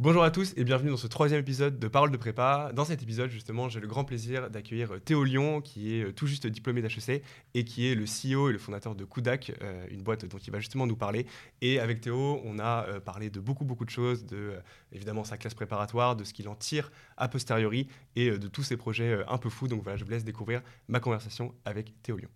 Bonjour à tous et bienvenue dans ce troisième épisode de Parole de prépa. Dans cet épisode, justement, j'ai le grand plaisir d'accueillir euh, Théo Lyon, qui est euh, tout juste diplômé d'HEC et qui est le CEO et le fondateur de Kudak, euh, une boîte dont il va justement nous parler. Et avec Théo, on a parlé de beaucoup, beaucoup de choses, de évidemment sa classe préparatoire, de ce qu'il en tire a posteriori et de tous ses projets un peu fous. Donc voilà, je vous laisse découvrir ma conversation avec Théo Lyon.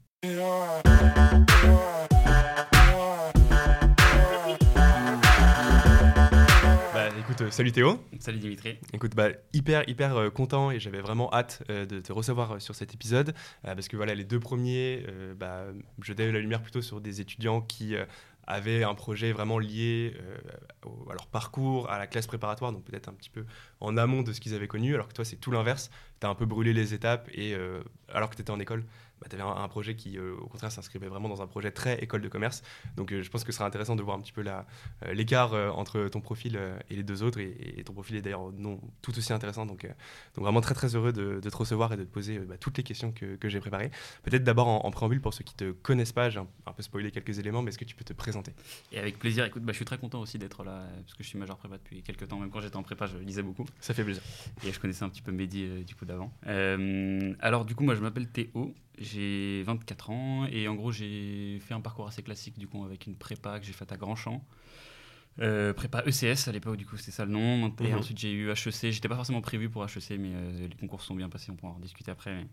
Écoute, euh, salut Théo. Salut Dimitri. Écoute, bah, hyper, hyper euh, content et j'avais vraiment hâte euh, de te recevoir sur cet épisode parce que voilà, les deux premiers, bah, je la lumière plutôt sur des étudiants qui avaient un projet vraiment lié à leur parcours, à la classe préparatoire, donc peut-être un petit peu en amont de ce qu'ils avaient connu, alors que toi, c'est tout l'inverse. Tu as un peu brûlé les étapes et alors que tu étais en école, bah, tu avais un, projet qui, euh, au contraire, s'inscrivait vraiment dans un projet très école de commerce. Donc, euh, je pense que ce sera intéressant de voir un petit peu euh, l'écart entre ton profil et les deux autres. Et, ton profil est d'ailleurs non tout aussi intéressant. Donc, donc vraiment très, très heureux de, te recevoir et de te poser bah, toutes les questions que, que j'ai préparées. Peut-être d'abord en, préambule, pour ceux qui ne te connaissent pas, j'ai un, peu spoilé quelques éléments, mais est-ce que tu peux te présenter? Et avec plaisir. Écoute, bah, je suis très content aussi d'être là, parce que je suis major prépa depuis quelques temps. Même quand j'étais en prépa, je lisais beaucoup. Ça fait plaisir. Et je connaissais un petit peu Mehdi du coup d'avant. alors, du coup, moi, je m'appelle Théo. J'ai 24 ans et en gros j'ai fait un parcours assez classique du coup avec une prépa que j'ai faite à Grandchamp. Euh, prépa ECS à l'époque, du coup, c'était ça le nom. Et mhm. ensuite, j'ai eu HEC. J'étais pas forcément prévu pour HEC, mais euh, les concours sont bien passés, on pourra en discuter après.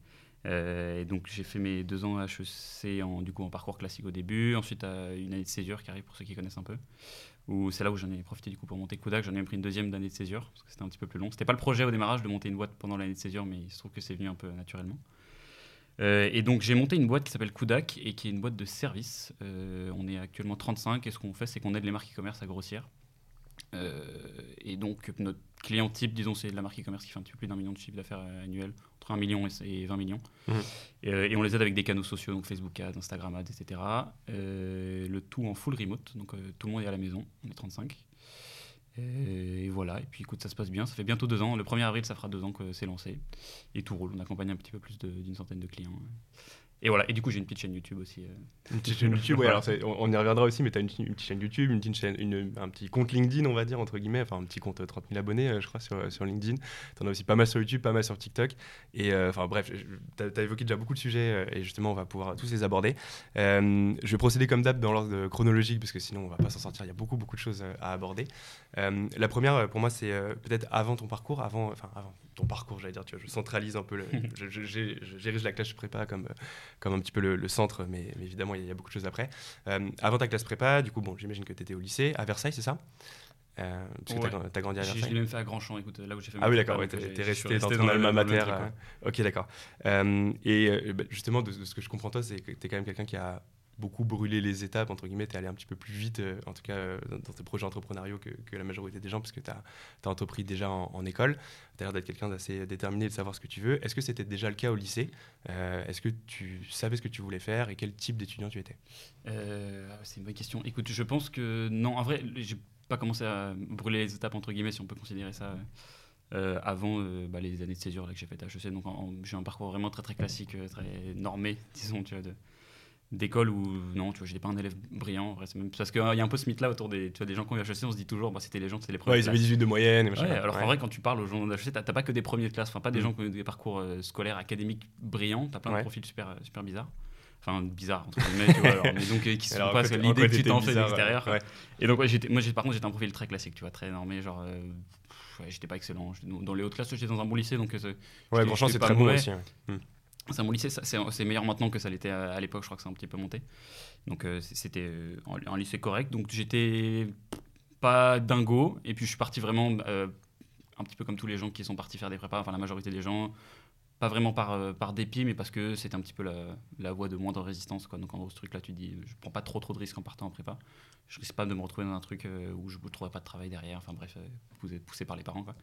Euh, et donc, j'ai fait mes deux ans HEC en, du coup, en parcours classique au début. Ensuite, une année de césure qui arrive pour ceux qui connaissent un peu. C'est là où j'en ai profité du coup pour monter Kodak. J'en ai pris une deuxième d'année de césure parce que c'était un petit peu plus long. C'était pas le projet au démarrage de monter une boîte pendant l'année de césure, mais il se trouve que c'est venu un peu naturellement. Euh, et donc j'ai monté une boîte qui s'appelle Kudak et qui est une boîte de service. Euh, on est actuellement 35 et ce qu'on fait c'est qu'on aide les marques e-commerce à grossir. Euh, et donc notre client type, disons, c'est la marque e-commerce qui fait un petit peu plus d'un million de chiffre d'affaires annuel, entre 1 million et 20 millions. Mmh. Et, on les aide avec des canaux sociaux, donc Facebook Ads, Instagram Ads, etc. le tout en full remote, donc tout le monde est à la maison, on est 35. Et, voilà, et puis écoute, ça se passe bien. Ça fait bientôt deux ans. Le 1er avril, ça fera deux ans que c'est lancé. Et tout roule. On accompagne un petit peu plus d'une centaine de clients. Et voilà, et du coup, j'ai une petite chaîne YouTube aussi. Euh. Une petite chaîne YouTube, oui, alors on, y reviendra aussi, mais tu as une, petite chaîne YouTube, une petite chaîne, une, un petit compte LinkedIn, on va dire, entre guillemets, enfin un petit compte 30 euh, 000 abonnés, euh, je crois, sur, sur LinkedIn. Tu en as aussi pas mal sur YouTube, pas mal sur TikTok. Et enfin, bref, tu as, évoqué déjà beaucoup de sujets, et justement, on va pouvoir tous les aborder. je vais procéder comme d'hab dans l'ordre chronologique, parce que sinon, on va pas s'en sortir, il y a beaucoup, beaucoup de choses à aborder. la première, pour moi, c'est peut-être avant ton parcours, avant, enfin, avant ton parcours, j'allais dire, tu vois, je centralise un peu, le, j'érige la classe prépa comme, comme un petit peu le, centre, mais, évidemment, il y, a beaucoup de choses après. Euh, avant ta classe prépa, du coup, bon, j'imagine que tu étais au lycée, à Versailles, c'est ça? Euh, parce que tu as, grandi à Versailles. Je l'ai même fait à Grandchamp, écoute, là où j'ai fait Ah oui, d'accord, tu es, resté dans ton alma mater. Euh, ok, d'accord. et bah, justement, de, de, ce que je comprends toi, c'est que tu es quand même quelqu'un qui a beaucoup brûlé les étapes, entre guillemets, es allé un petit peu plus vite, euh, en tout cas euh, dans, tes projets entrepreneuriaux que, la majorité des gens, parce que tu as, entrepris déjà en, école, tu as l'air d'être quelqu'un d'assez déterminé, de savoir ce que tu veux. Est-ce que c'était déjà le cas au lycée? Euh, Est-ce que tu savais ce que tu voulais faire et quel type d'étudiant tu étais? C'est une bonne question. Écoute, je pense que non, en vrai, j'ai pas commencé à brûler les étapes, entre guillemets, si on peut considérer ça. avant bah, les années de césure là, que j'ai fait à HEC. Donc j'ai un parcours vraiment très très classique, très normé, disons, tu vois, de, d'école où non, tu vois, j'étais pas un élève brillant. Même, parce qu'il y a un peu ce mythe là autour des, tu vois, des gens qui ont eu HEC, on se dit toujours, bah, c'était les gens, c'était les premiers. Ouais, ils avaient 18 de moyenne. Et alors en vrai, quand tu parles aux gens d'HEC, t'as pas que des premiers de classe, enfin pas des mm. gens qui ont eu des parcours euh, scolaires, académiques brillants, t'as plein de profils super, super bizarres. Enfin, bizarres, entre guillemets, tu vois, alors, mais donc euh, qui sont pas l'idée que tu t'en fais de l'extérieur. Et donc, ouais, moi, par contre, j'étais un profil très classique, tu vois, très normé, genre. Euh, j'étais pas excellent. Dans les hautes classes, j'étais dans un bon lycée, donc. ouais, franchement, c'est très bon aussi. C'est mon lycée, c'est meilleur maintenant que ça l'était à, l'époque, je crois que c'est un petit peu monté. Donc euh, c'était euh, un, lycée correct. Donc j'étais pas dingo. Et puis je suis parti vraiment euh, un petit peu comme tous les gens qui sont partis faire des prépas, enfin la majorité des gens, pas vraiment par, euh, par dépit, mais parce que c'était un petit peu la, la voie de moindre résistance. Quoi. Donc en gros, ce truc-là, tu dis, je prends pas trop trop de risques en partant en prépa. Je risque pas de me retrouver dans un truc euh, où je ne trouverai pas de travail derrière. Enfin bref, euh, poussé, poussé, par les parents. Quoi.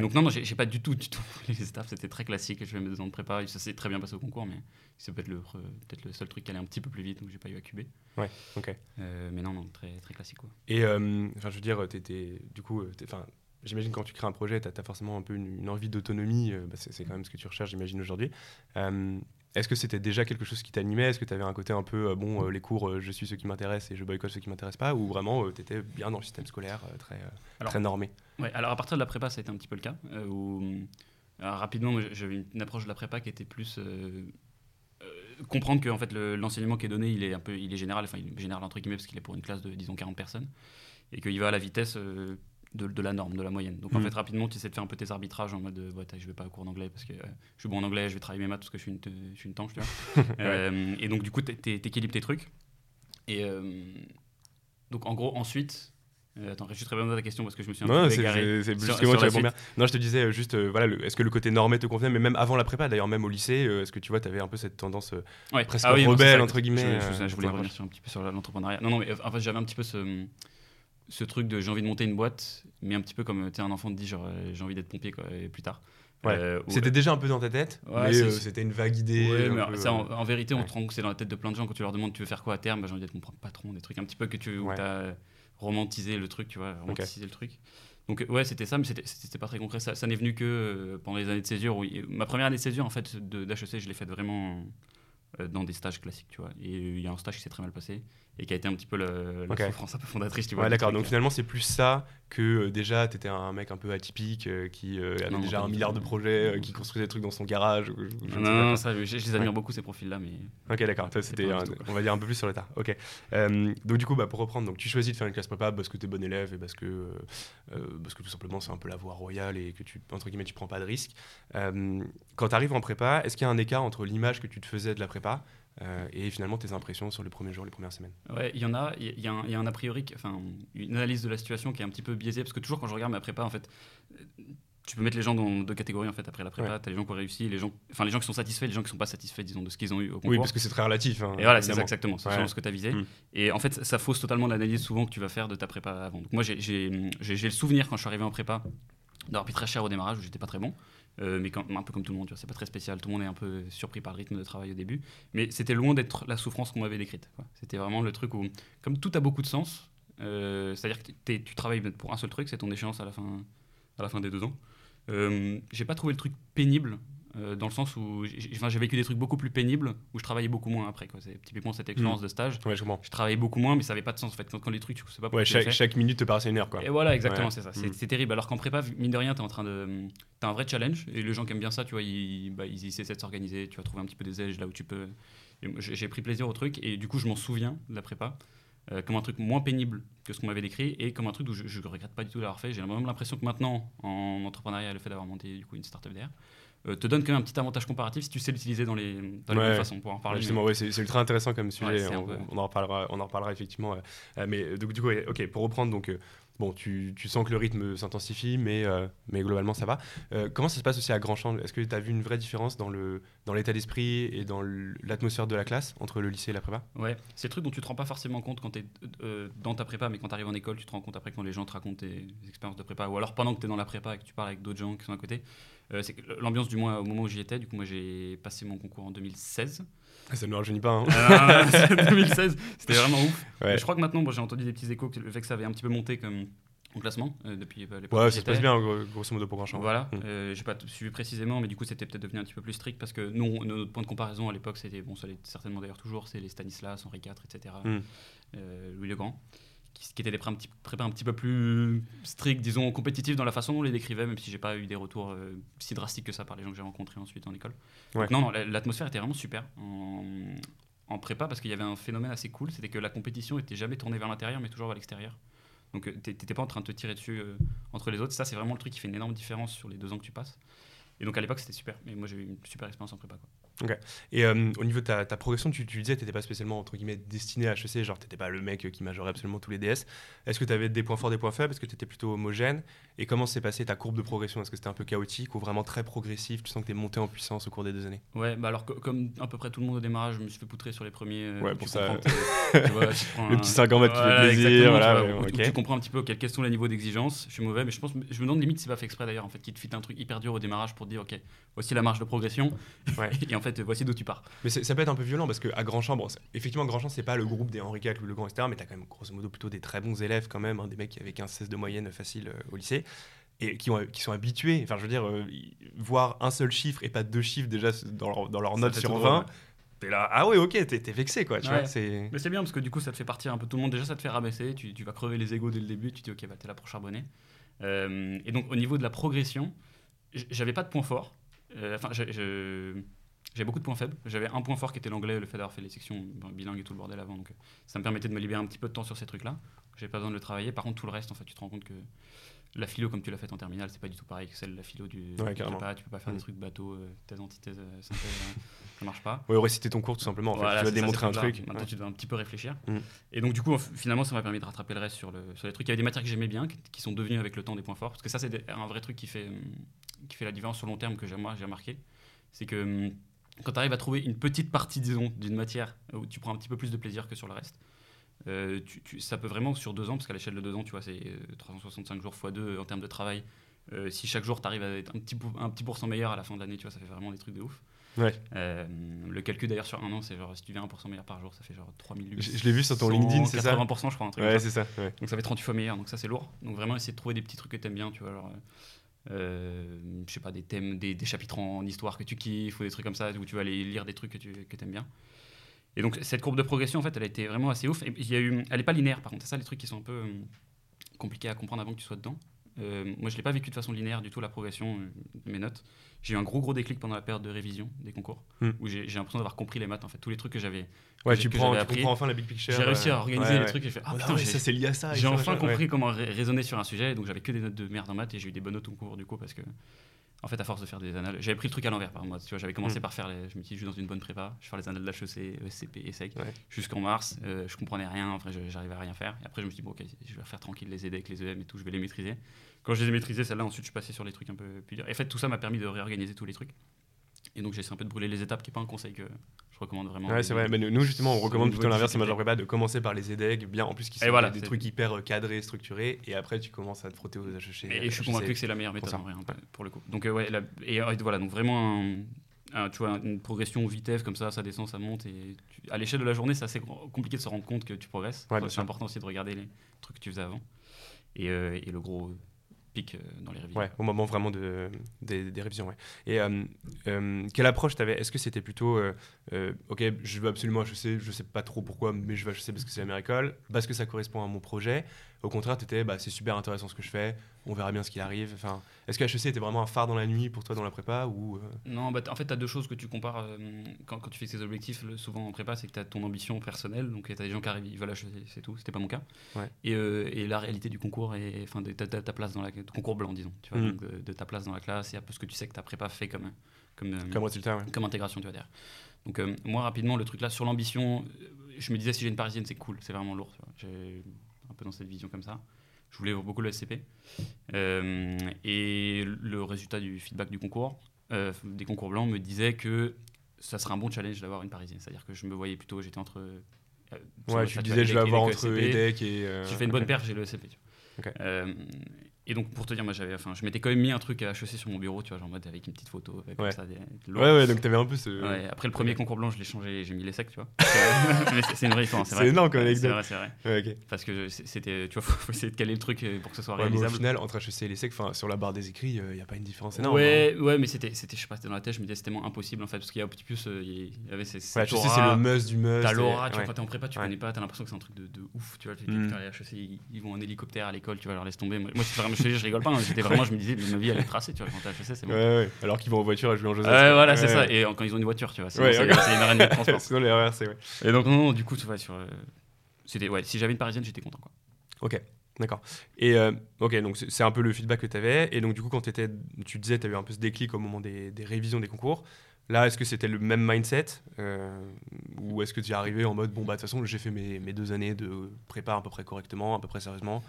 Donc non, non j'ai pas du tout, du tout les staffs. C'était très classique. Je fais mes deux ans de prépa. Ça s'est très bien passé au concours, mais c'est peut-être le, peut le seul truc qui allait un petit peu plus vite, donc j'ai pas eu à cuber. Ouais, ok. mais non, non, très, très classique. Quoi. Et enfin, je veux dire, étais, du coup, enfin J'imagine quand tu crées un projet, tu as, forcément un peu une, envie d'autonomie. Euh, bah, c'est quand même ce que tu recherches, j'imagine, aujourd'hui. Euh, est-ce que c'était déjà quelque chose qui t'animait? Est-ce que tu avais un côté un peu, euh, bon, les cours, je suis ceux qui m'intéressent et je boycotte ceux qui m'intéressent pas? Ou vraiment, tu étais bien dans le système scolaire, très, très normé? Ouais, alors à partir de la prépa, ça a été un petit peu le cas. où, rapidement, j'avais une approche de la prépa qui était plus comprendre que en fait, le- l'enseignement qui est donné, il est un peu, il est général, enfin, il est général entre guillemets parce qu'il est pour une classe de disons 40 personnes et qu'il va à la vitesse euh, de, de la norme, de la moyenne. Donc en Mhm. fait, rapidement, tu essaies de faire un peu tes arbitrages en mode, euh, ouais, je vais pas à cours d'anglais parce que euh, je suis bon en anglais, je vais travailler mes maths parce que je suis une, je suis une tanche, tu vois. Euh, et donc du coup, t'é- t'é- t'équilibres tes trucs. Et euh, donc en gros, ensuite. attends, je très bien dans ta question parce que je me suis un Non, peu égaré. c'est- Sur- justement, sur tu la réponds bien. Non, je te disais juste, voilà, est-ce que le côté normé te convenait, mais même avant la prépa, d'ailleurs, même au lycée, est-ce que tu vois, tu avais un peu cette tendance Ouais. presque Ah oui, rebelle, entre guillemets, Je, je- je voulais revenir sur un petit peu sur l'entrepreneuriat. Non, non, mais en fait, j'avais un petit peu ce, ce truc de j'ai envie de monter une boîte, mais un petit peu comme tu sais, un enfant te dit genre euh, j'ai envie d'être pompier quoi, et plus tard. Ouais. Euh, C'était déjà un peu dans ta tête, Ouais, mais euh, c'était une vague idée. Ouais, un mais peu, ça, en, euh, en vérité, on te rend compte que c'est dans la tête de plein de gens quand tu leur demandes tu veux faire quoi à terme, bah, j'ai envie d'être mon propre patron, des trucs un petit peu que tu as romantisé le truc, tu vois, romantisé le truc. Donc euh, ouais, c'était ça, mais c'était- c'était pas très concret. Ça, ça n'est venu que euh, pendant les années de césure. Où, il- ma première année de césure, en fait, de- d'HEC, je l'ai faite vraiment euh, dans des stages classiques, tu vois. Et il y a un stage qui s'est très mal passé et qui a été un petit peu le- la souffrance un peu fondatrice, tu vois. Ouais, d'accord. Donc finalement, c'est plus ça que euh, déjà, tu étais un mec un peu atypique euh, qui euh, avait Non, déjà un milliard de projets, euh, qui construisait des trucs dans son garage. ou- ou Non, non, ça, je, je les admire beaucoup ces profils-là, mais Ok, d'accord. C'était, on va dire un peu plus sur le tard. Ok. Donc du coup, bah, pour reprendre, donc tu choisis de faire une classe prépa parce que tu es bon élève et parce que, parce que tout simplement c'est un peu la voie royale et que tu entre guillemets tu prends pas de risques. Quand tu arrives en prépa, est-ce qu'il y a un écart entre l'image que tu te faisais de la prépa euh, et finalement tes impressions sur les premiers jours, les premières semaines Ouais, il y en a. Il y, a un- y a un a priori, enfin, une analyse de la situation qui est un petit peu biaisée parce que toujours quand je regarde ma prépa, en fait, euh, tu peux mettre les gens dans deux catégories en fait après la prépa. Ouais. T'as les gens qui ont réussi, les gens, enfin les gens qui sont satisfaits, les gens qui sont pas satisfaits, disons, de ce qu'ils ont eu au concours. Oui, parce que c'est très relatif. hein, Et voilà, c'est exactement, c'est Ouais. ce que tu as visé. Mm. Et en fait, ça fausse totalement l'analyse souvent que tu vas faire de ta prépa avant. Donc moi, j'ai le souvenir quand je suis arrivé en prépa d'avoir pris très cher au démarrage où j'étais pas très bon. Euh, mais un peu comme tout le monde, c'est pas très spécial. Tout le monde est un peu surpris par le rythme de travail au début. Mais c'était loin d'être la souffrance qu'on m'avait décrite. C'était vraiment le truc où, comme tout a beaucoup de sens, euh, c'est-à-dire que tu travailles pour un seul truc, c'est ton échéance à la fin, à la fin des deux ans. Euh, j'ai pas trouvé le truc pénible euh, dans le sens où j'ai vécu des trucs beaucoup plus pénibles où je travaillais beaucoup moins après. C'est typiquement cette expérience de stage. Ouais, je travaillais beaucoup moins, mais ça avait pas de sens en fait. Quand, quand les trucs, tu sais pas Ouais, tu chaque, minute te paraissait une heure, quoi. Et voilà, exactement, Ouais. c'est ça. C'est Mm. c'est terrible. Alors qu'en prépa, mine de rien, t'es en train de. T'as un vrai challenge. Et les gens qui aiment bien ça, tu vois, ils, bah, ils essaient de s'organiser. Tu vas trouver un petit peu des edges là où tu peux. J'ai pris plaisir au truc. Et du coup, je m'en souviens de la prépa. euh, comme un truc moins pénible que ce qu'on m'avait décrit et comme un truc où je, je regrette pas du tout d'avoir fait. J'ai même l'impression que maintenant, en entrepreneuriat, le fait d'avoir monté du coup une startup derrière, te donne quand même un petit avantage comparatif si tu sais l'utiliser dans les, dans les Ouais. bonnes façons pour en Ouais, parler. justement, ouais, c'est ultra intéressant comme sujet. Ouais, on, peu- on en reparlera, on en reparlera effectivement. euh, euh, mais euh, donc du coup, ok, pour reprendre, donc euh, bon, tu, tu sens que le rythme s'intensifie, mais euh, mais globalement ça va. Euh, comment ça se passe aussi à Grandchamp Est-ce que tu as vu une vraie différence dans le dans l'état d'esprit et dans l'atmosphère de la classe entre le lycée et la prépa? Ouais, c'est le truc dont tu te rends pas forcément compte quand tu es dans ta prépa, mais quand tu arrives en école, tu te rends compte après quand les gens te racontent tes expériences de prépa, ou alors pendant que tu es dans la prépa et que tu parles avec d'autres gens qui sont à côté. Euh, c'est l'ambiance, du moins au moment où j'y étais, du coup, moi j'ai passé mon concours en 2016. Ah, Ça ne nous rajeunit pas. Hein. Ah, c'est 2016, c'était vraiment ouf. Ouais. Je crois que maintenant, bon, j'ai entendu des petits échos, que le fait que ça avait un petit peu monté comme en classement euh, depuis euh, l'époque Ouais, ça se passe bien, gros- grosso modo, pour Grandchamp. Voilà, Mm. euh, j'ai pas suivi précisément, mais du coup c'était peut-être devenu un petit peu plus strict parce que nous, notre point de comparaison à l'époque, c'était, bon, ça l'est certainement d'ailleurs toujours, c'est les Stanislas, Henri IV, etc., Mm. euh, Louis le Grand, qui, qui étaient des pré- un petit, prépas un petit peu plus stricts, disons compétitifs dans la façon dont on les décrivait, même si j'ai pas eu des retours euh, si drastiques que ça par les gens que j'ai rencontrés ensuite en école. Ouais. Donc non, non, la- l'atmosphère était vraiment super en, en prépa parce qu'il y avait un phénomène assez cool, c'était que la compétition était jamais tournée vers l'intérieur, mais toujours vers l'extérieur. Donc euh, t'é- t'étais pas en train de te tirer dessus euh, entre les autres. Ça, c'est vraiment le truc qui fait une énorme différence sur les deux ans que tu passes. Et donc à l'époque, c'était super. Mais moi, j'ai eu une super expérience en prépa. Quoi. Et euh, au niveau de ta, ta progression, tu, tu disais que tu n'étais pas spécialement entre guillemets destiné à HEC, genre tu n'étais pas le mec qui majorait absolument tous les DS. Est-ce que tu avais des points forts, des points faibles? Est-ce que tu étais plutôt homogène? Et comment s'est passée ta courbe de progression? Est-ce que c'était un peu chaotique ou vraiment très progressif? Tu sens que tu es monté en puissance au cours des deux années? Ouais, bah alors co- comme à peu près tout le monde au démarrage, je me suis fait poutrer sur les premiers. euh, Ouais, pour ça, tu vois, tu Le un- petit 5 en mode qui fait Voilà, plaisir, voilà, ouais, où- où ok. tu comprends un petit peu quels, sont les niveaux d'exigence? Je suis mauvais, mais je pense, je me demande limite si c'est pas fait exprès d'ailleurs, en fait, qui te fit un truc hyper dur au démarrage pour te dire, ok, voici la marge de progression, Ouais. et en fait, voici d'où tu pars. Mais c'est- ça peut être un peu violent parce qu'à Grandchamp, bon, c'est- effectivement, Grandchamp, c'est pas le groupe des Henri IV, Louis le Grand, etc. Mais tu as quand même grosso modo plutôt des très bons élèves quand même, hein, des mecs qui avaient 15-16 de moyenne facile euh, au lycée. Et qui, ont, qui sont habitués, enfin je veux dire, euh, voir un seul chiffre et pas deux chiffres déjà dans leur, dans leur note sur tout 20, drôle, ouais. t'es là, ah ouais, ok, t'es vexé quoi, tu Ouais. vois. c'est- Mais c'est bien parce que du coup, ça te fait partir un peu tout le monde. Déjà, ça te fait rabaisser. Tu, tu vas crever les égos dès le début. Tu te dis, ok, bah, t'es là pour charbonner. Euh, et donc, au niveau de la progression, j'avais pas de point fort. Euh, Enfin, je- j'avais beaucoup de points faibles. J'avais un point fort qui était l'anglais, le fait d'avoir fait les sections bilingues et tout le bordel avant. Donc, euh, ça me permettait de me libérer un petit peu de temps sur ces trucs-là. J'avais pas besoin de le travailler. Par contre, tout le reste, en fait, tu te rends compte que la philo, comme tu l'as fait en terminale, c'est pas du tout pareil que celle de la philo du, Ouais, du prépa. Tu peux pas faire Mm. des trucs bateau, euh, thèse, antithèse, euh, synthèse, euh, ça marche pas. Ouais, réciter ton cours tout simplement. En fait. Voilà, tu vas démontrer un truc. Maintenant, Ouais. tu dois un petit peu réfléchir. Mm. Et donc, du coup, finalement, ça m'a permis de rattraper le reste sur, le, sur les trucs. Il y avait des matières que j'aimais bien, qui, qui sont devenues avec le temps des points forts. Parce que ça, c'est un vrai truc qui fait, qui fait la différence sur long terme que j'ai- moi, j'ai remarqué. C'est que hum, quand tu arrives à trouver une petite partie, disons, d'une matière où tu prends un petit peu plus de plaisir que sur le reste, euh, tu- tu- ça peut vraiment, sur deux ans, parce qu'à l'échelle de deux ans, tu vois, c'est euh, 365 jours x 2 en termes de travail. Euh, si chaque jour, tu arrives à être un petit, un petit pourcent meilleur à la fin de l'année, tu vois, ça fait vraiment des trucs de ouf. Ouais. Euh, le calcul d'ailleurs sur un an, c'est genre si tu fais 1% meilleur par jour, ça fait genre 3000 Je, je l'ai vu sur ton LinkedIn, c'est ça 80% je crois, un truc Ouais, c'est ça. ça. ouais. Donc ça fait 38 fois meilleur, donc ça c'est lourd. Donc vraiment essayer de trouver des petits trucs que t'aimes bien, tu vois, genre, euh, je sais pas, des thèmes, des, chapitres en histoire que tu kiffes ou des trucs comme ça où tu vas aller lire des trucs que tu aimes bien. Et donc cette courbe de progression en fait, elle a été vraiment assez ouf. Et il y a eu, elle est pas linéaire par contre, c'est ça les trucs qui sont un peu euh, compliqués à comprendre avant que tu sois dedans. Euh, moi je l'ai pas vécu de façon linéaire du tout la progression euh, de mes notes. J'ai eu un gros gros déclic pendant la période de révision des concours Hmm. où j'ai l'impression d'avoir compris les maths en fait, tous les trucs que j'avais. Ouais, tu prends, j'avais tu appris. comprends enfin la big picture. J'ai réussi euh, à organiser ouais, les ouais. trucs et j'ai fait ah Oh, putain ça c'est lié à ça. j'ai enfin compris comment ra- raisonner sur un sujet, et donc j'avais que des notes de merde en maths et j'ai eu des bonnes notes au cours du coup parce que, en fait, à force de faire des annales, j'avais pris le truc à l'envers par moi. Tu vois, j'avais commencé Mm. par faire, les, je me suis dit, je suis dans une bonne prépa, je vais faire les annales d'HEC, ESCP et SEC Ouais. jusqu'en mars. euh, je comprenais rien, je- j'arrivais à rien faire. Et après, je me suis dit, bon, ok, je vais faire tranquille les EDEC, les EM et tout, je vais les maîtriser. Quand je les ai maîtrisés, celle-là, ensuite, je suis passé sur les trucs un peu plus durs. Et en fait, tout ça m'a permis de réorganiser tous les trucs. Et donc, j'essaie un peu de brûler les étapes, qui n'est pas un conseil que je recommande vraiment. Ouais, c'est vrai. Mais nous, justement, on recommande plutôt l'inverse difficulté. major prépa de commencer par les EDEG, bien en plus qui sont voilà, des c'est- trucs hyper euh, cadrés, structurés, et après tu commences à te frotter aux HEC. Et, et je suis convaincu que c'est la meilleure méthode en vrai, hein, pour le coup. Donc, euh, ouais, la- et, euh, voilà, donc vraiment, un- un- tu vois, une progression vitesse comme ça, ça descend, ça monte. Et tu- à l'échelle de la journée, c'est assez compliqué de se rendre compte que tu progresses. Ouais, c'est important aussi de regarder les trucs que tu faisais avant. Et, euh, et le gros pic euh, dans les révisions. Ouais, au moment vraiment de, des, révisions. Ouais. Et euh, euh, quelle approche tu avais Est-ce que c'était plutôt, ok, je veux absolument HEC, je sais pas trop pourquoi, mais je veux HEC parce que c'est la meilleure école, parce que ça correspond à mon projet Au contraire, tu étais, bah, c'est super intéressant ce que je fais, on verra bien ce qu'il arrive. Enfin, Est-ce que HEC était vraiment un phare dans la nuit pour toi dans la prépa ou, euh, Non, bah, en fait, tu as deux choses que tu compares euh, quand, quand tu fais ces objectifs, le- souvent en prépa, c'est que tu as ton ambition personnelle, donc tu as des gens qui arrivent, ils veulent acheter, c'est tout, c'était pas mon cas. Ouais. Et, euh, et la réalité du concours, et enfin de ta, place dans la concours blanc, disons, tu vois, Mm. donc de, de ta place dans la classe et un peu ce que tu sais que ta prépa fait comme, comme, comme résultat ouais. comme intégration, tu vois, derrière. Donc, euh, moi, rapidement, le truc là, sur l'ambition, je me disais, si j'ai une parisienne, c'est cool, c'est vraiment lourd. J'ai un peu dans cette vision comme ça. Je voulais beaucoup le SCP. Euh, et le résultat du feedback du concours, euh, des concours blancs, me disait que ça serait un bon challenge d'avoir une parisienne. C'est-à-dire que je me voyais plutôt, j'étais entre. euh, Ouais, tu disais, je vais avoir entre. EDEC et. euh, J'ai fait une bonne perf, j'ai le SCP. tu vois. Ok. Euh, et donc, pour te dire, moi, j'avais, enfin, je m'étais quand même mis un truc à HEC sur mon bureau, tu vois, genre en mode avec une petite photo, avec comme Ouais. ça, des, lourd. Ouais, ouais, donc t'avais un peu ce. Ouais, après le premier concours blanc, je l'ai changé, j'ai mis les secs, tu vois. Mais c'est c'est une vraie histoire, c'est C'est vrai. énorme comme C'est anecdote. vrai, c'est vrai. Ouais, ok. Parce que c'est- c'était, tu vois, faut, faut essayer de caler le truc euh, pour que ce soit Ouais, mais au réalisable. final, entre HEC et les SEC, enfin, sur la barre des écrits, il n'y a pas une différence énorme. hein. ouais, ouais, mais c'était, c'était, je sais pas, c'était dans la tête, je me disais c'était tellement impossible en fait, parce qu'il y a Optipus, euh, il y avait ces. Ouais, c'est le must du must. T'as l'aura, tu vois, ouais. quand t'es en prépa, tu Ouais. connais pas, t'as l'impression que c'est un truc de, ouf, tu vois. Dis, Mm. les HEC, ils, vont en hélicoptère à l'école, tu vas leur laisser tomber. Moi, moi, c'est je, je rigole pas, hein, j'étais vraiment, je me disais, ma vie, elle est tracée, tu vois, quand t'es HEC, c'est bon. Ouais, ouais. Alors qu'ils vont en voiture à jouer en Joseph. Ouais, voilà, c'est ça. Et euh, quand ils ont une voiture, tu vois, sinon c'est, une demie de transport. Sinon, les c'est ouais. Et donc, non, non, du coup, tu vois, sur. euh, c'était, ouais, si j'avais une parisienne, j'étais content, quoi. Ok, d'accord. Et euh, ok, donc c'est un peu le feedback que tu avais. Et donc, du coup, quand étais, tu disais, tu as eu un peu ce déclic au moment des, des révisions des concours. Là, est-ce que c'était le même mindset euh, Ou est-ce que tu es arrivé en mode, bon, bah, de toute façon, j'ai fait mes, mes deux années de prépa à peu près correctement, à peu près sérieusement,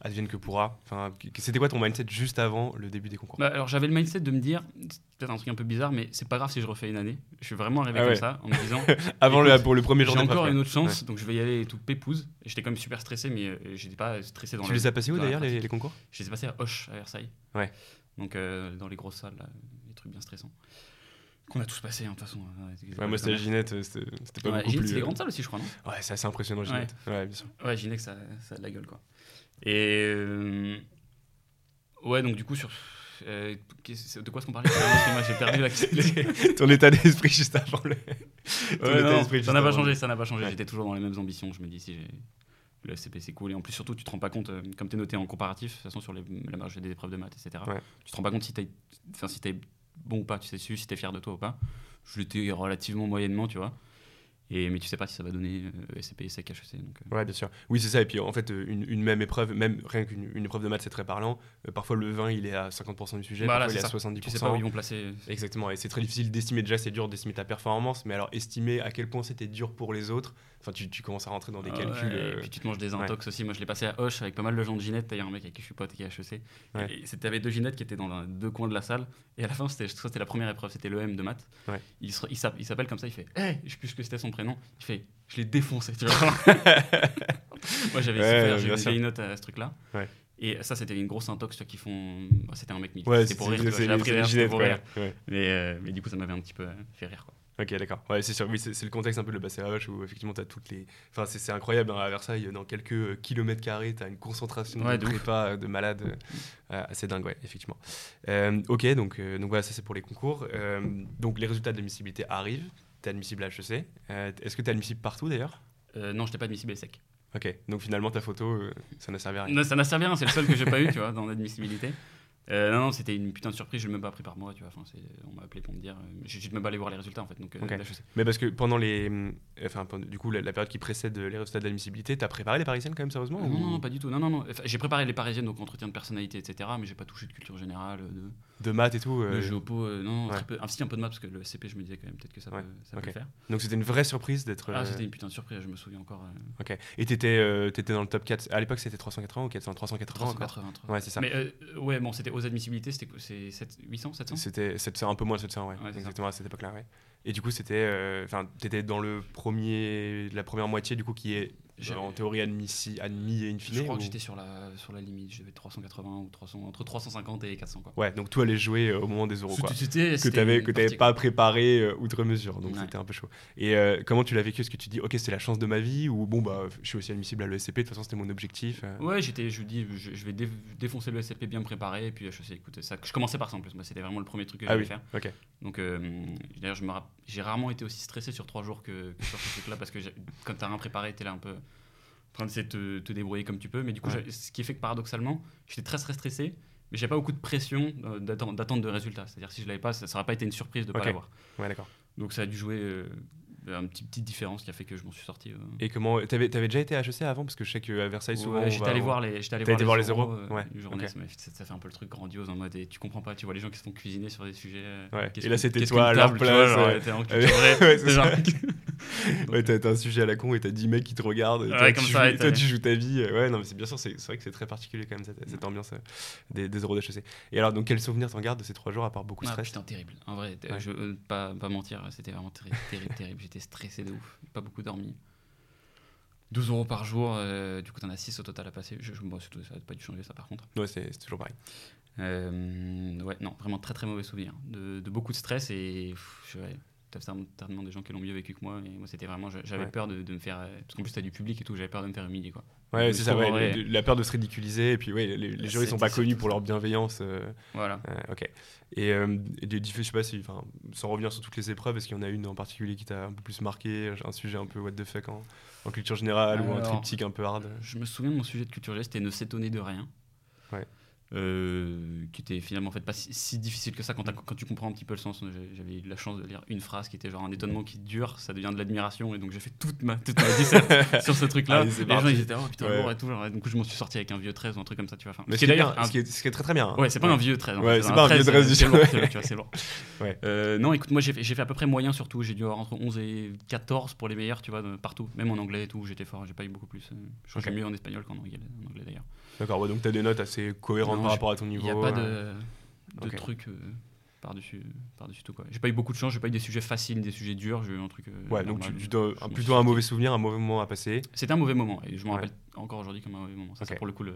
advienne que pourra Enfin, c'était quoi ton mindset juste avant le début des concours Bah, alors j'avais le mindset de me dire, c'est peut-être un truc un peu bizarre, mais c'est pas grave si je refais une année. Je suis vraiment arrivé Ah comme ça en me disant, Avant le, pour le premier jour j'ai encore une autre chance, donc je vais y aller tout pépouse. Et j'étais quand même super stressé, mais euh, j'étais pas stressé dans Tu les as passés où d'ailleurs, les, les concours Je les ai passés à Hoche, à Versailles. Ouais. Donc euh, dans les grosses salles, là, les trucs bien stressants. Qu'on a tous passés, hein, de toute façon. Ouais, moi, c'était Ginette, euh, c'était pas Ouais, beaucoup Ginette, plus. c'est des euh, grandes salles aussi, je crois, non? Ouais, c'est assez impressionnant, Ginette. Ouais, bien sûr. Ouais, Ginette, ça, ça a de la gueule, quoi. Et. euh, Ouais, donc du coup, sur. euh, de quoi est-ce qu'on parlait j'ai perdu la Ton état d'esprit juste avant le. Ouais, non, juste ça n'a pas changé, ça n'a pas changé. Ouais. J'étais toujours dans les mêmes ambitions. Je me dis si j'ai le SCP c'est cool. Et en plus, surtout, tu te rends pas compte, euh, comme tu es noté en comparatif, de toute façon, sur les, la majorité des épreuves de maths, etc. Ouais. Tu te rends pas compte si tu enfin, si es bon ou pas, tu sais si tu es fier de toi ou pas. Je l'étais relativement moyennement, tu vois. Et, mais tu sais pas si ça va donner euh, SCP, SEC, HEC. Donc, euh. Ouais, bien sûr. Oui, c'est ça. Et puis en fait, euh, une, une même épreuve, même rien qu'une une épreuve de maths, c'est très parlant. Euh, parfois, le 20, il est à 50% du sujet, Voilà, parfois, il est c'est à ça. 70%. Tu sais pas où ils vont placer. Exactement, et c'est très difficile d'estimer. Déjà, c'est dur d'estimer ta performance, mais alors estimer à quel point c'était dur pour les autres, enfin, tu, tu commences à rentrer dans des Ouais, calculs. Et euh, puis tu te manges des intox aussi. Moi, je l'ai passé à Hoche avec pas mal de gens de Ginette. D'ailleurs, un mec avec qui je suis pote qui est HEC. Ouais. Et avec deux Ginettes qui étaient dans deux coins de la salle. Et à la fin, c'était la première épreuve, c'était l'EM de maths. Il, se- s'appelle comme ça, il fait Hé, je sais plus ce que c'était son prénom. Il fait Je l'ai défoncé. Tu vois Moi, j'avais j'ai une vieille note à ce truc-là. Et ça, c'était une grosse intox qui font. bah, c'était un mec. Ouais, c'était pour rire. J'ai appris c'était pour rire. Mais, euh, mais du coup, ça m'avait un petit peu euh, fait rire. Quoi. Ok, d'accord. Ouais, c'est sûr. Oui, c'est le contexte un peu de à Hoche où effectivement tu as toutes les. Enfin, c'est incroyable hein, à Versailles, dans quelques euh, kilomètres carrés, tu as une concentration Ouais, de prépa euh, de malades euh, assez dingue, ouais, effectivement. Euh, ok, donc, euh, donc voilà, ça c'est pour les concours. Donc les résultats d'admissibilité arrivent. Tu es admissible à HEC. Est-ce que tu es admissible partout d'ailleurs? Non, j'étais pas admissible sec. Ok, donc finalement ta photo, ça n'a servi à rien. Non, ça n'a servi à rien, c'est le seul que j'ai pas eu, tu vois, dans l'admissibilité. Euh, non, non, c'était une putain de surprise, je l'ai même pas appris par moi, tu vois. Enfin, c'est- on m'a appelé pour me dire. euh, J'ai juste même pas allé voir les résultats en fait. Donc, euh, Ok. là, je sais. Mais parce que pendant les. Enfin, du coup, la, la période qui précède les résultats d'admissibilité, tu as préparé les parisiennes quand même, sérieusement Non, ou- non, non, pas du tout. Non, non, non. Enfin, j'ai préparé les parisiennes, donc entretien de personnalité, etc. Mais j'ai pas touché de culture générale, de, De maths et tout euh, de géopo. euh, non, ouais. peu. Ah, un peu de maths, parce que le CP, je me disais quand même peut-être que ça, Ouais, peut, ça ok. peut le faire. Donc c'était une vraie surprise d'être. Ah, euh, c'était une putain de surprise, je me souviens encore. euh, Ok. Et t'étais euh, t'étais dans le top 4. À l'époque, c'était 380 ou 400 380 encore 380. Ouais, c'est ça. Mais euh, ouais, bon, c'était aux admissibilités, c'était quoi, c'est 7 800, 700 C'était 700, un peu moins de 700, ouais. Exactement à cette époque-là, ouais. Et du coup, c'était. euh, Enfin, t'étais dans le premier. La première moitié, du coup, qui est en théorie admis, admis et in fine. Je crois ou- que j'étais sur la, sur la limite, je devais être 380 ou 300, entre 350 et 400 quoi. Ouais, donc tout allait jouer euh, au moment des euros, quoi. Que t'avais partie, pas préparé euh, outre mesure, donc Ouais. c'était un peu chaud. Et euh, comment tu l'as vécu? Est-ce que tu dis, ok, c'est la chance de ma vie ou bon bah, je suis aussi admissible à l'ESCP. De toute façon, c'était mon objectif. euh. Ouais, j'étais, je dis, je, je vais dé- défoncer le SCP bien préparé, et puis je sais, écoute, ça, je commençais par ça en plus, moi c'était vraiment le premier truc que Ah oui. faire. Ok. Donc, d'ailleurs, me j'ai rarement été aussi stressé sur trois jours que, que sur ce truc-là, parce que quand t'as rien préparé, t'es là un peu train d'essayer de te, te débrouiller comme tu peux. Mais du coup, Ouais. ce qui fait que paradoxalement, j'étais très très stressé, mais j'ai pas beaucoup de pression euh, d'attente de résultats. C'est-à-dire, si je l'avais pas, ça n'aurait pas été une surprise de pas Ok. l'avoir. Ouais, d'accord. Donc, ça a dû jouer euh, un petit petite différence qui a fait que je m'en suis sorti. euh. Et comment T'avais avais déjà été à HEC avant? Parce que je sais qu'à Versailles, souvent. Ouais, j'étais allé voir les, j'étais allé voir, les euros, euh, Ouais, ça, fait- ça, ça fait un peu le truc grandiose en mode et tu comprends pas, tu vois les gens qui se font cuisiner sur des sujets. euh, Ouais, et là, c'était toi à leur place, ouais. t'as un sujet à la con et t'as 10 mecs qui te regardent. et Ouais, toi, comme tu joues, ta vie. Ouais, non, mais c'est bien sûr, c'est vrai que c'est très particulier quand même cette, ambiance des, euros d'HEC. Et alors, donc, quels souvenirs t'en gardes de ces trois jours à part beaucoup de Ah, stress? putain, terrible. En vrai, pas, pas mentir, c'était vraiment terrible, terrible. J'étais stressé de ouf, pas beaucoup dormi. 12 euros par jour, euh, du coup, t'en as 6 au total à passer. Je, je, bon, surtout, ça n'a pas dû changer ça par contre. Ouais, c'est toujours pareil. Euh, ouais, non, vraiment très très mauvais souvenir. De, de beaucoup de stress et pff, je- ouais, t'as certainement des gens qui l'ont mieux vécu que moi. Et moi, c'était vraiment, j'avais Ouais. peur de, de me faire. euh, Parce qu'en plus, t'as du public et tout, j'avais peur de me faire humilier quoi. Ouais, c'est ça, trouve, ouais, en vrai, le- la peur de se ridiculiser. Et puis, ouais, les, les ils sont pas connus pour leur bienveillance. euh, Voilà. euh, ok. Et euh, et je sais pas si, enfin, sans revenir sur toutes les épreuves, est-ce qu'il y en a une en particulier qui t'a un peu plus marqué Un sujet un peu what the fuck en, en culture générale ou un triptyque un peu hard? Je me souviens de mon sujet de culture G, c'était ne s'étonner de rien. Ouais. Euh, qui était finalement en fait pas si, si difficile que ça quand, tu comprends un petit peu le sens. J'avais eu la chance de lire une phrase qui était genre un étonnement qui dure, ça devient de l'admiration, et donc j'ai fait toute ma, toute ma disserte sur ce truc-là. C'est les gens ils étaient oh putain Ouais. lourd et tout, genre, et coup je m'en suis sorti avec un vieux 13 ou un truc comme ça, tu vois. Enfin, Mais ce qui est d'ailleurs un- ce qui est- ce qui est très très bien. hein. Ouais, c'est pas un vieux 13. en Ouais, c'est pas un vieux 13 du tu vois, c'est lourd. Euh, non, écoute, moi j'ai fait, fait à peu près moyen surtout. J'ai dû avoir entre 11 et 14 pour les meilleurs, tu vois, de- partout. Même en anglais et tout, j'étais fort. J'ai pas eu beaucoup plus. euh, Je crois que j'ai mieux en espagnol qu'en anglais, en anglais d'ailleurs. D'accord, ouais, donc t'as des notes assez cohérentes Non, par rapport à ton Il niveau. n'y a pas euh, de, trucs euh, par-dessus par -dessus tout. quoi. J'ai pas eu beaucoup de chance, j'ai pas eu des sujets faciles, des sujets durs. J'ai eu un truc. euh, Ouais, donc normal. tu, tu dois- Je un- m'en plutôt un mauvais souvenir, un mauvais moment à passer, C'était un mauvais moment et je m'en Ouais. rappelle encore aujourd'hui comme un mauvais moment. Ça, ça, Ok. pour le coup, le-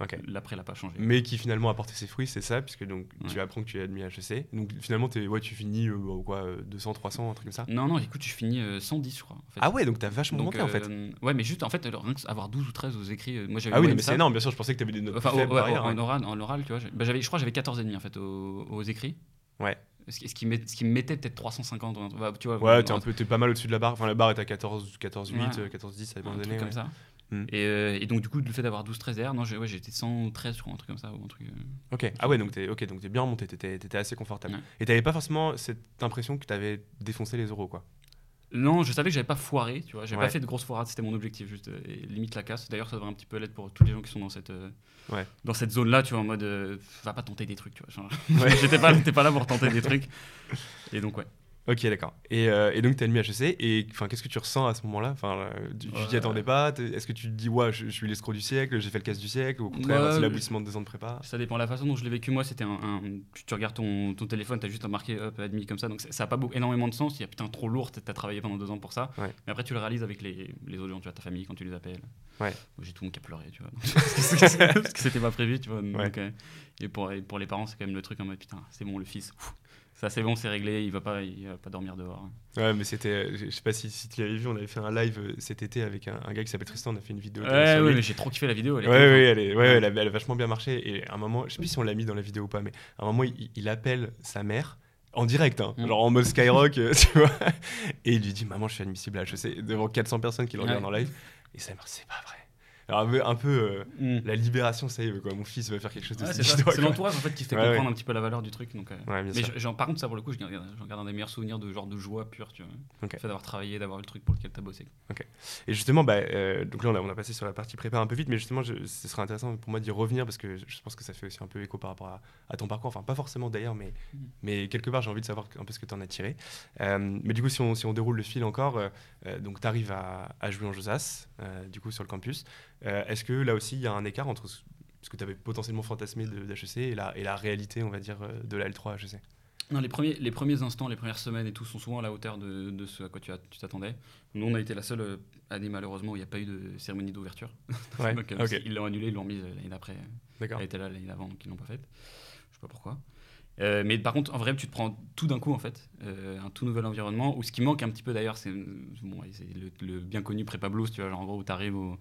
Ok. l'après l'a pas changé. mais qui finalement a porté ses fruits, c'est ça, puisque donc tu apprends que tu es admis à HEC. Donc finalement, t'es- ouais, tu finis euh, bon, quoi, euh, 200, 300, un truc comme ça. Non, non, écoute, je finis euh, 110, je crois. En fait. Ah ouais, donc t'as vachement Donc, monté en fait. euh, Ouais, mais juste en fait, alors, rien que avoir 12 ou 13 aux écrits, euh, moi j'avais Ah oui, mais c'est ça. énorme, bien sûr, je pensais que t'avais des notes Enfin, plus au- faibles ouais, en, hein. oral, en oral, tu vois, bah, je crois que j'avais 14 et demi en fait aux, aux écrits. Ouais. Ce qui, met- ce qui me mettait peut-être 350, ou un truc- bah, tu vois. Ouais, t'es un peu, t'es pas mal au-dessus de la barre. Enfin, la barre est à 14, 14 8, Ouais. euh, 14 10 à un un moment truc donné. comme ouais. ça. Mm. Et, et, donc, du coup, le fait d'avoir 12-13 R, non, j'ai ouais, été 113, je crois, un truc comme ça. Ou un truc, Ok, ah ouais, donc t'es okay, es bien remonté, t'étais étais assez confortable. Et t'avais pas forcément cette impression que t'avais défoncé les euros, quoi non, je savais que j'avais pas foiré, tu vois. J'avais pas fait de grosses foirades, c'était mon objectif, juste limite la casse. D'ailleurs, ça devrait un petit peu l'être pour tous les gens qui sont dans cette, dans cette zone-là, tu vois, en mode va pas tenter des trucs, tu vois. J'étais pas, pas là pour tenter des trucs. Et donc, ouais. Ok, d'accord. Et, euh, et, donc, tu as admis HEC. Et qu'est-ce que tu ressens à ce moment-là? Enfin, Tu t'y attendais pas? Est-ce que tu te dis, ouais, je, suis l'escroc du siècle, j'ai fait le casse du siècle Ou au contraire, c'est l'aboutissement de deux ans de prépa? Ça dépend de la façon dont je l'ai vécu. Moi, c'était un, Tu, regardes ton, ton téléphone, tu as juste marqué hop, admis comme ça. Donc, ça n'a pas énormément de sens. Il y a putain trop lourd, tu as travaillé pendant deux ans pour ça. Mais après, tu le réalises avec les, les autres gens, tu vois, ta famille, quand tu les appelles. Ouais. J'ai tout le monde qui a pleuré, tu vois. parce que c'était pas prévu, tu vois. Euh, et pour, pour les parents, c'est quand même le truc en mode putain, c'est bon, le fils ça c'est bon, c'est réglé, il va pas, il va pas dormir dehors. Ouais, mais c'était, je sais pas si, si tu l'avais vu, on avait fait un live euh, cet été avec un, gars qui s'appelle Tristan, on a fait une vidéo. Ouais, ouais mais j'ai trop kiffé la vidéo. Elle ouais, ouais, elle, est, ouais, elle, a, elle, a, vachement bien marché. Et à un moment, je sais plus si on l'a mis dans la vidéo ou pas, mais à un moment, il, appelle sa mère en direct, hein, mm. genre en mode Skyrock, euh, tu vois, et il lui dit Maman, je suis admissible à HEC, devant 400 personnes qui le regardent en live. Et sa mère, c'est pas vrai. Alors, un peu, euh, mm. la libération, ça y est, quoi. mon fils va faire quelque chose de C'est l'entourage en fait qui fait comprendre un petit peu la valeur du truc. Donc, euh. mais par contre, ça pour le coup, j'en garde un des meilleurs souvenirs de genre de joie pure, tu vois. Le fait d'avoir travaillé, d'avoir le truc pour lequel tu as bossé. Et justement, bah, euh, donc là, on a, on a, passé sur la partie prépa un peu vite, mais justement, ce serait intéressant pour moi d'y revenir parce que je pense que ça fait aussi un peu écho par rapport à, ton parcours. Enfin, pas forcément d'ailleurs, mais, mm. mais quelque part, j'ai envie de savoir un peu ce que tu en as tiré. mais du coup, si on, si on déroule le fil encore, donc tu arrives à, à, jouer en Josas, du coup, sur le campus. Euh, est-ce que là aussi, il y a un écart entre ce que tu avais potentiellement fantasmé d'HEC et la, et la réalité, on va dire, euh, de la L3 HEC non, les premiers, les premiers instants, les premières semaines et tout sont souvent à la hauteur de, de ce à quoi tu t'attendais. Nous, on a été la seule euh, année, malheureusement, où il n'y a pas eu de cérémonie d'ouverture. Ouais, Ils l'ont annulé, ils l'ont mise l'année d'après. Elle était là l'année d'avant, donc ils l'ont pas faite. Je sais pas pourquoi. mais par contre, en vrai, tu te prends tout d'un coup, en fait, un tout nouvel environnement, où ce qui manque un petit peu d'ailleurs, c'est bon, le, bien connu prépa blues, tu vois, genre en gros, où tu arrives au,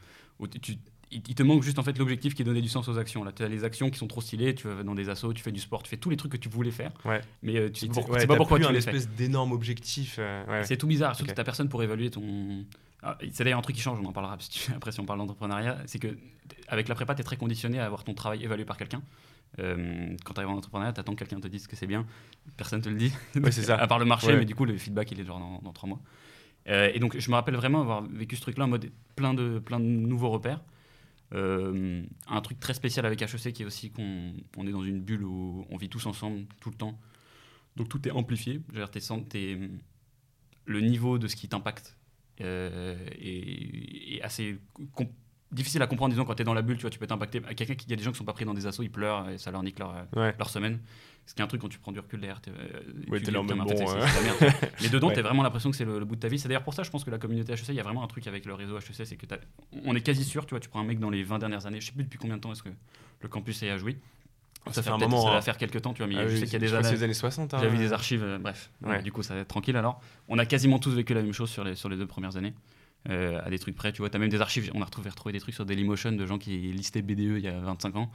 tu, il te manque juste en fait l'objectif qui est donner du sens aux actions. Là, tu as les actions qui sont trop stylées, tu vas dans des assos, tu fais du sport, tu fais tous les trucs que tu voulais faire. Ouais. Mais euh, tu sais pas pourquoi tu un espèce d'énorme objectif. Euh, c'est tout bizarre, surtout que tu personne pour évaluer ton. Ah, c'est d'ailleurs un truc qui change, on en parlera après si on parle d'entrepreneuriat. C'est que avec la prépa, tu es très conditionné à avoir ton travail évalué par quelqu'un. Euh, quand tu arrives en entrepreneuriat, tu attends que quelqu'un te dise que c'est bien. Personne te le dit. c'est ça. à part le marché, mais du coup, le feedback, il est genre dans, dans trois mois. Et donc, je me rappelle vraiment avoir vécu ce truc-là en mode plein de, plein de nouveaux repères. Euh, un truc très spécial avec HEC qui est aussi qu'on on est dans une bulle où on vit tous ensemble tout le temps. Donc tout est amplifié. T'es, le niveau de ce qui t'impacte euh, est, assez difficile à comprendre. Disons, quand tu es dans la bulle, tu, vois, tu peux t'impacter. Quelqu'un qui, y a des gens qui sont pas pris dans des assauts, ils pleurent et ça leur nique leur, leur semaine. Ce qui est un truc quand tu prends du recul derrière. ouais, t'es là bon, Mais dedans, tu as vraiment l'impression que c'est le, bout de ta vie. C'est d'ailleurs pour ça, je pense que la communauté HEC, il y a vraiment un truc avec le réseau HEC. C'est que on est quasi sûr, tu vois, tu prends un mec dans les 20 dernières années, je sais plus depuis combien de temps est-ce que le campus est à jouer. Ça, fait un moment. Ça va hein. faire quelques temps, tu vois, mais ah je sais qu'il y a des années. années 60. Hein, J'avais des archives, euh, bref. Du coup, ça va être tranquille alors. On a quasiment tous vécu la même chose sur les, sur les deux premières années. Euh, à des trucs près. Tu vois, tu as même des archives. On a retrouvé, retrouvé des trucs sur Dailymotion de gens qui listaient BDE il y a 25 ans.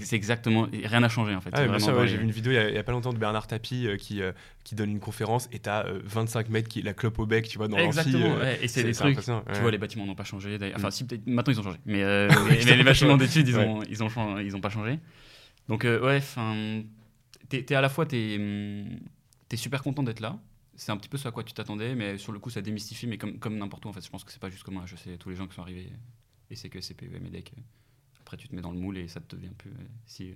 C'est exactement. Rien n'a changé en fait. Ah, J'ai vu une vidéo il n'y a, pas longtemps de Bernard Tapie euh, qui, euh, qui donne une conférence et tu as 25 mètres qui la clope au bec, tu vois, dans Exactement. et c'est des trucs. Tu vois, les bâtiments n'ont pas changé. Enfin, si, maintenant ils ont changé. Mais, les bâtiments d'études, ils, ont, ils, ont, ils ont pas changé. Donc, ouais, enfin. T'es es à la fois. T'es es super content d'être là c'est un petit peu ce à quoi tu t'attendais, mais sur le coup, ça démystifie. Mais comme, comme n'importe où, en fait, je pense que c'est pas juste comme je sais tous les gens qui sont arrivés et c'est que CPE, MEDEC. Après, tu te mets dans le moule et ça te devient peu euh, si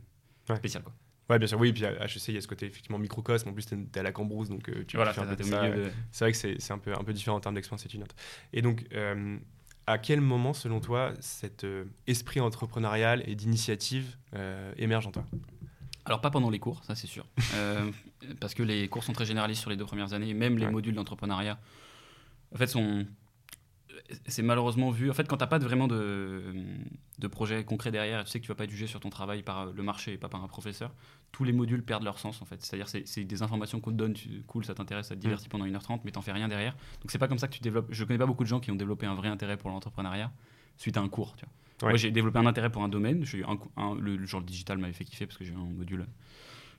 euh, spécial, quoi. Ouais, bien sûr, oui. Puis à HEC, il y a ce côté effectivement microcosme. En plus, tu es, à la Cambrousse, donc euh, tu voilà, fais un peu de ça. C'est vrai que c'est un peu, un peu différent en termes d'expérience étudiante. Et donc, à quel moment, selon toi, cet esprit entrepreneurial et d'initiative émerge en toi? Alors pas pendant les cours, ça c'est sûr. Euh, parce que les cours sont très généralistes sur les deux premières années, même les modules d'entrepreneuriat. En fait, sont c'est malheureusement vu. En fait, quand tu n'as pas vraiment de, de projet concret derrière, tu sais que tu vas pas être jugé sur ton travail par le marché et pas par un professeur, tous les modules perdent leur sens en fait. C'est-à-dire c'est des informations qu'on te donne, tu, cool, ça t'intéresse, ça te divertit pendant 1h30, mais t'en fais rien derrière. Donc c'est pas comme ça que tu développes. Je connais pas beaucoup de gens qui ont développé un vrai intérêt pour l'entrepreneuriat suite à un cours. Tu vois. Moi, j'ai développé un intérêt pour un domaine. Un, le, genre digital m'avait fait kiffer parce que j'ai un module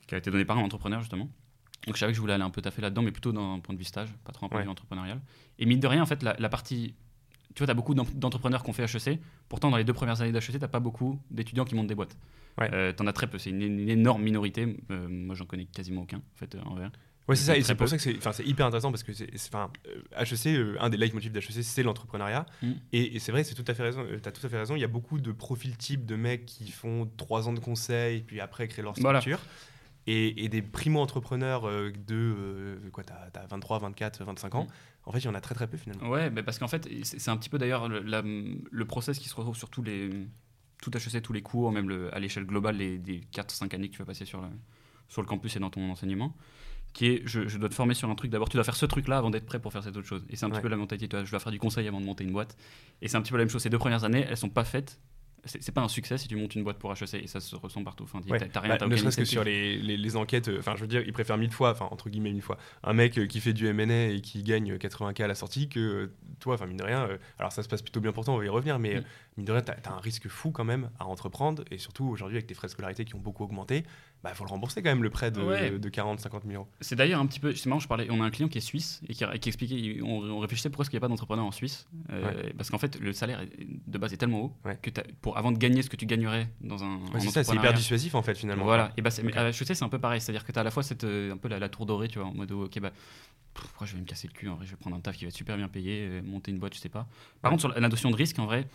qui a été donné par un entrepreneur, justement. Donc, je savais que je voulais aller un peu taffer là-dedans, mais plutôt d'un point de vue stage, pas trop un point de vue entrepreneurial. Et mine de rien, en fait, la, partie tu vois, tu as beaucoup d'entrepreneurs qui ont fait HEC. Pourtant, dans les deux premières années d'HEC, tu n'as pas beaucoup d'étudiants qui montent des boîtes. Ouais. Euh, tu en as très peu. C'est une, une énorme minorité. Euh, moi, j'en connais quasiment aucun, en fait, en vrai. Ouais, c'est ça, et c'est pour ça que c'est enfin, c'est hyper intéressant parce que c'est, enfin, euh, HEC, euh, un des leitmotifs d'HEC, c'est l'entrepreneuriat. Mm. Et, et c'est vrai, c'est tout à fait raison. Tu as tout à fait raison. Il y a beaucoup de profils types de mecs qui font trois ans de conseil, puis après créent leur Voilà. structure. Et, et des primo-entrepreneurs euh, de euh, quoi, t'as, t'as 23, 24, 25 ans. Mm. En fait, il y en a très très peu finalement. Ouais, mais parce qu'en fait, c'est un petit peu d'ailleurs le, la- le process qui se retrouve sur tous les, tout HEC, tous les cours, même le- à l'échelle globale les, des 4-5 années que tu vas passer sur le, sur le campus et dans ton enseignement, qui est je, je dois te former sur un truc. D'abord, tu dois faire ce truc-là avant d'être prêt pour faire cette autre chose. Et c'est un Ouais. petit peu la mentalité. Je dois faire du conseil avant de monter une boîte. Et c'est un petit peu la même chose. Ces deux premières années, elles sont pas faites. C'est pas un succès si tu montes une boîte pour HEC et ça se ressent partout. Enfin, Ouais. t'as- rien, Bah, t'as ne serait-ce que sur les, les- les enquêtes, euh, enfin je veux dire, ils préfèrent mille fois, enfin entre guillemets mille fois, un mec euh, qui fait du M&A et qui gagne 80K à la sortie que euh, toi, enfin mine de rien, euh, alors ça se passe plutôt bien pour toi, on va y revenir, mais Mm. euh, mine de rien, t'as as un risque fou quand même à entreprendre et surtout aujourd'hui avec tes frais de scolarité qui ont beaucoup augmenté, bah faut le rembourser quand même le prêt de, Ouais. de 40-50 000 euros. C'est d'ailleurs un petit peu. C'est marrant, je parlais. On a un client qui est suisse et qui, qui expliquait. On, on réfléchissait pourquoi est-ce qu'il n'y a pas d'entrepreneur en Suisse. Euh, Parce qu'en fait, le salaire de base est tellement haut Ouais. que pour avant de gagner ce que tu gagnerais dans un. Ouais, c'est ça, c'est hyper dissuasif en fait finalement. Voilà. Et bah, c'est- mais Ok. à HEC, c'est un peu pareil. C'est-à-dire que tu as à la fois cette, euh, un peu la, la tour dorée, tu vois, en mode ok, bah. pff, Pourquoi je vais me casser le cul En vrai, je vais prendre un taf qui va être super bien payé, euh, monter une boîte, je sais pas. Par contre, sur la, la notion de risque, en vrai,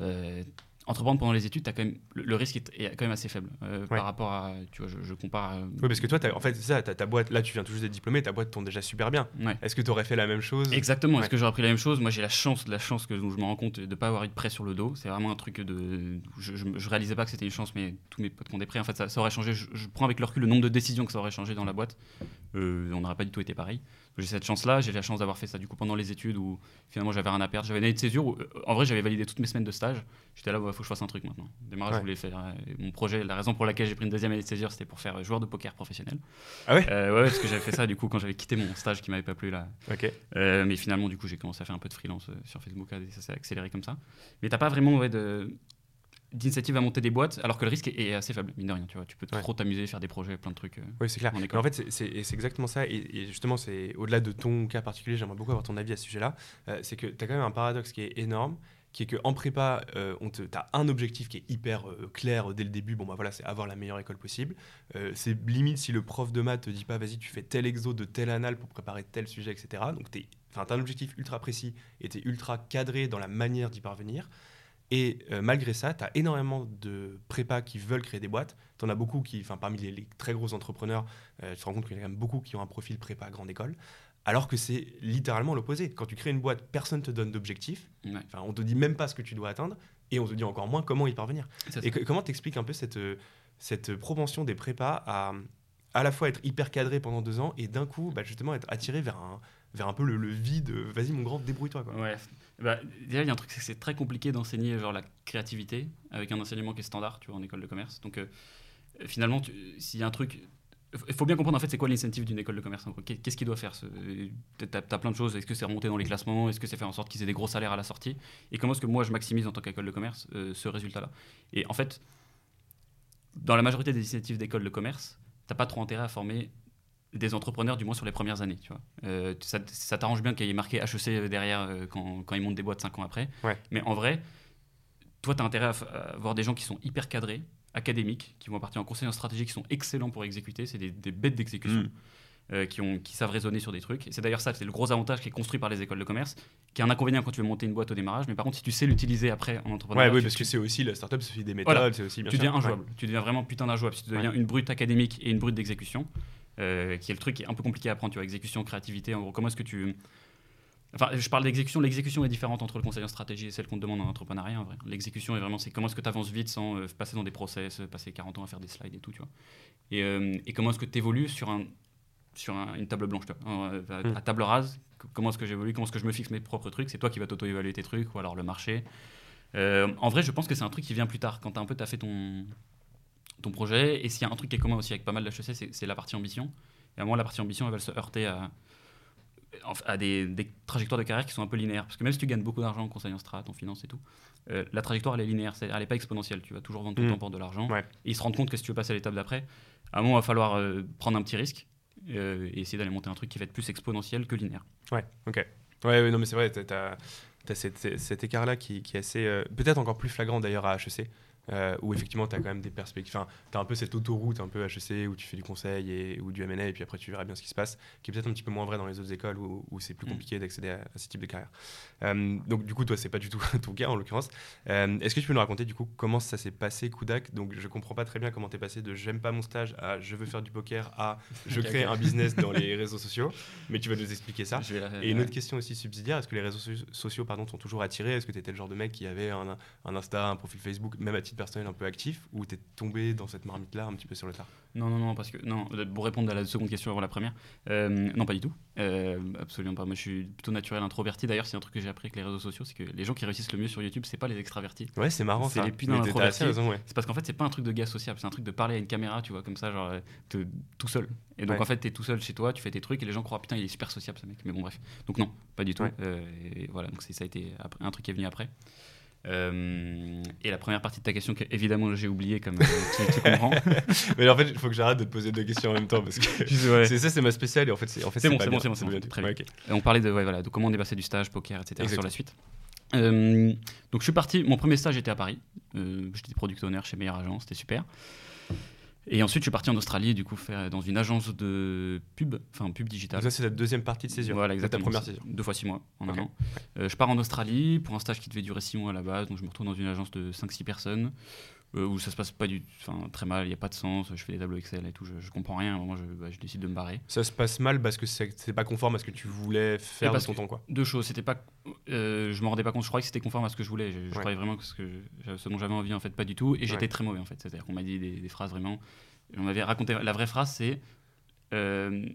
euh, entreprendre pendant les études, as quand même, le, le risque est, est quand même assez faible euh, Ouais. par rapport à. Tu vois, je, je compare. euh, Oui, parce que toi, en fait, ça, ta boîte, là tu viens tout juste d'être diplômé, ta boîte tourne déjà super bien. ouais. Est-ce que tu aurais fait la même chose? Exactement. Ouais. Est-ce que j'aurais pris la même chose? Moi, j'ai la chance, la chance que je me rends compte de ne pas avoir eu de prêt sur le dos. C'est vraiment un truc de. Je, je, je réalisais pas que c'était une chance, mais tous mes potes qui ont des prêts, en fait, ça, ça aurait changé. Je, je prends avec le recul le nombre de décisions que ça aurait changé dans la boîte. Euh, on n'aurait pas du tout été pareil. J'ai cette chance-là. J'ai la chance d'avoir fait ça du coup pendant les études où finalement j'avais rien à perdre. J'avais une année de césure où, euh, en vrai, j'avais validé toutes mes semaines de stage. J'étais là, il faut que je fasse un truc maintenant. Démarrage, Ouais. je voulais faire euh, mon projet. La raison pour laquelle j'ai pris une deuxième année de césure, c'était pour faire euh, joueur de poker professionnel. Ah ouais? Euh, ouais, parce que j'avais fait ça du coup quand j'avais quitté mon stage qui m'avait pas plu là. Ok. Mais finalement, du coup, j'ai commencé à faire un peu de freelance sur Facebook et ça s'est accéléré comme ça. Mais t'as pas vraiment ouais, de d'initiative à monter des boîtes, alors que le risque est, est assez faible, mine de rien. Tu vois, tu peux Ouais. trop t'amuser, faire des projets, plein de trucs. euh. Oui, c'est clair. en en fait, c'est- exactement ça. Et, et justement, c'est au-delà de ton cas particulier, j'aimerais beaucoup avoir ton avis à ce sujet-là. Euh, c'est que tu as quand même un paradoxe qui est énorme, qui est qu'en prépa, euh, on te, as un objectif qui est hyper euh, clair dès le début. Bon, bah voilà, c'est avoir la meilleure école possible. Euh, c'est limite si le prof de maths te dit pas, vas-y, tu fais tel exo de tel anal pour préparer tel sujet, etc. Donc, tu as un objectif ultra précis et tu es ultra cadré dans la manière d'y parvenir. Et euh, malgré ça, tu as énormément de prépas qui veulent créer des boîtes. Tu en as beaucoup qui, enfin, parmi les, les très gros entrepreneurs, euh, tu te rends compte qu'il y en a quand même beaucoup qui ont un profil prépa grande école. Alors que c'est littéralement l'opposé. Quand tu crées une boîte, personne ne te donne d'objectif. Ouais. Enfin, on te dit même pas ce que tu dois atteindre. Et on te dit encore moins comment y parvenir. Ça, Et que- comment t'expliques un peu cette, euh, cette propension des prépas à à la fois être hyper cadré pendant deux ans et d'un coup, bah, justement, être attiré vers un, vers un peu le, le vide. Vas-y, mon grand, débrouille-toi. Ouais. Bah, déjà, il y a un truc, c'est que c'est très compliqué d'enseigner genre la créativité avec un enseignement qui est standard, tu vois, en école de commerce. Donc, euh, finalement, tu- s'il y a un truc, il faut bien comprendre en fait c'est quoi l'incentive d'une école de commerce. Qu'est-ce qu'il doit faire ce- T'as as plein de choses. Est-ce que c'est remonter dans les classements? Est-ce que c'est faire en sorte qu'ils aient des gros salaires à la sortie? Et comment est-ce que moi je maximise en tant qu'école de commerce euh, ce résultat-là? Et en fait, dans la majorité des initiatives d'école de commerce, t'as pas trop intérêt à former des entrepreneurs, du moins sur les premières années. Tu vois. Euh, ça ça t'arrange bien qu'il y ait marqué HEC derrière euh, quand, quand ils montent des boîtes 5 ans après. Ouais. Mais en vrai, toi, tu as intérêt à, à avoir des gens qui sont hyper cadrés, académiques, qui vont partir en conseil en stratégie, qui sont excellents pour exécuter. C'est des, des bêtes d'exécution. Mm. euh, qui, ont, qui savent raisonner sur des trucs. C'est d'ailleurs ça, c'est le gros avantage qui est construit par les écoles de commerce, qui est un inconvénient quand tu veux monter une boîte au démarrage. Mais par contre, si tu sais l'utiliser après en Ouais, entrepreneuriat, oui, parce tu- que c'est aussi la startup, c'est aussi des méthodes, Voilà. c'est aussi bien tu sûr. deviens Ouais. injouable. Tu deviens vraiment putain d'injouable. Si tu deviens une brute académique et une brute d'exécution, euh, qui est le truc qui est un peu compliqué à apprendre, tu vois, exécution, créativité, en gros, comment est-ce que tu... Enfin, je parle d'exécution. L'exécution est différente entre le conseil en stratégie et celle qu'on te demande en entrepreneuriat, en vrai. L'exécution est vraiment, c'est comment est-ce que tu avances vite sans euh, passer dans des process, euh, passer 40 ans à faire des slides et tout, tu vois. Et, euh, et comment est-ce que tu évolues sur, un, sur un- une table blanche, tu vois. Euh, à, à table rase, comment est-ce que j'évolue, comment est-ce que je me fixe mes propres trucs, c'est toi qui vas t'auto-évaluer tes trucs, ou alors le marché. En vrai, je pense que c'est un truc qui vient plus tard, quand tu as un peu fait ton, ton projet. Et s'il y a un truc qui est commun aussi avec pas mal d'HEC, c'est la partie ambition. Et à un moment, la partie ambition, elle va se heurter à, à des, des trajectoires de carrière qui sont un peu linéaires. Parce que même si tu gagnes beaucoup d'argent en conseil en strat, en finance et tout, euh, la trajectoire, elle est linéaire. Elle n'est pas exponentielle. Tu vas toujours vendre ton Mm. temps pour de l'argent. Ouais. Et ils se rendent compte que si tu veux passer à l'étape d'après, à un moment, il va falloir euh, prendre un petit risque euh, et essayer d'aller monter un truc qui va être plus exponentiel que linéaire. Ouais, ok. Ouais, ouais, non, mais c'est vrai, tu as cet écart-là qui, qui, est assez, peut-être encore plus flagrant d'ailleurs à HEC, euh, où effectivement tu as quand même des perspectives. Enfin, tu as un peu cette autoroute un peu HEC où tu fais du conseil et, ou du MA et puis après tu verras bien ce qui se passe, qui est peut-être un petit peu moins vrai dans les autres écoles où, où c'est plus mm. compliqué d'accéder à, ce type de carrière. Euh, donc du coup, toi, c'est pas du tout ton cas en l'occurrence. Euh, est-ce que tu peux nous raconter du coup comment ça s'est passé Kudak Donc je comprends pas très bien comment tu es passé de j'aime pas mon stage à je veux faire du poker à je crée un business dans les réseaux sociaux, mais tu vas nous expliquer ça. et une autre question aussi subsidiaire, est-ce que les réseaux sociaux pardon, t'ont toujours attiré? Est-ce que tu étais le genre de mec qui avait un, un Insta, un profil Facebook, même à titre personnel un peu actif ou t'es tombé dans cette marmite-là un petit peu sur le tard Non, non, non, parce que non, pour répondre à la seconde question avant la première, euh, non, pas du tout, euh, absolument pas. Moi, je suis plutôt naturel introverti. D'ailleurs, c'est un truc que j'ai appris avec les réseaux sociaux, c'est que les gens qui réussissent le mieux sur YouTube, c'est pas les extravertis. Ouais, c'est marrant C'est les plus introvertis. C'est parce qu'en fait, c'est pas un truc de gars sociable, c'est un truc de parler à une caméra, tu vois, comme ça, genre euh, tout seul. Et donc en fait, t'es tout seul chez toi, tu fais tes trucs et les gens croient putain, il est super sociable ce mec. Mais bon, bref. Donc non, pas du tout. et voilà, donc ça a été un truc qui est venu après. Euh, et la première partie de ta question, que évidemment j'ai oublié, comme euh, tu, comprends. Mais en fait, il faut que j'arrête de te poser deux questions en même temps parce que c'est ça, c'est ma spéciale et en fait, c'est en fait, bon, c'est bon, c'est bon, c'est bon, très bien. On parlait de, ouais, voilà, de comment on est passé du stage, poker, etc. sur la suite. Euh, donc je suis parti, mon premier stage était à Paris. J'étais product owner chez Meilleur Agent, c'était super. Et ensuite, je suis parti en Australie, du coup, faire dans une agence de pub, enfin pub digital. ça, c'est la deuxième partie de césure. Voilà, exactement. Ta première césure. Deux fois six mois en un an. Euh, je pars en Australie pour un stage qui devait durer six mois à la base. Donc, je me retrouve dans une agence de 5-6 personnes. Euh, où ça se passe pas du enfin très mal il y a pas de sens je fais des tableaux Excel et tout je, je comprends rien moi je, bah, je, décide de me barrer. Ça se passe mal parce que c'est pas conforme à ce que tu voulais faire de ton temps quoi. deux choses c'était pas euh, je me rendais pas compte je croyais que c'était conforme à ce que je voulais. Je, croyais vraiment que ce, que ce dont j'avais envie en fait pas du tout et j'étais très mauvais en fait. C'est à dire qu'on m'a dit des, des, phrases vraiment on m'avait raconté la vraie phrase c'est euh,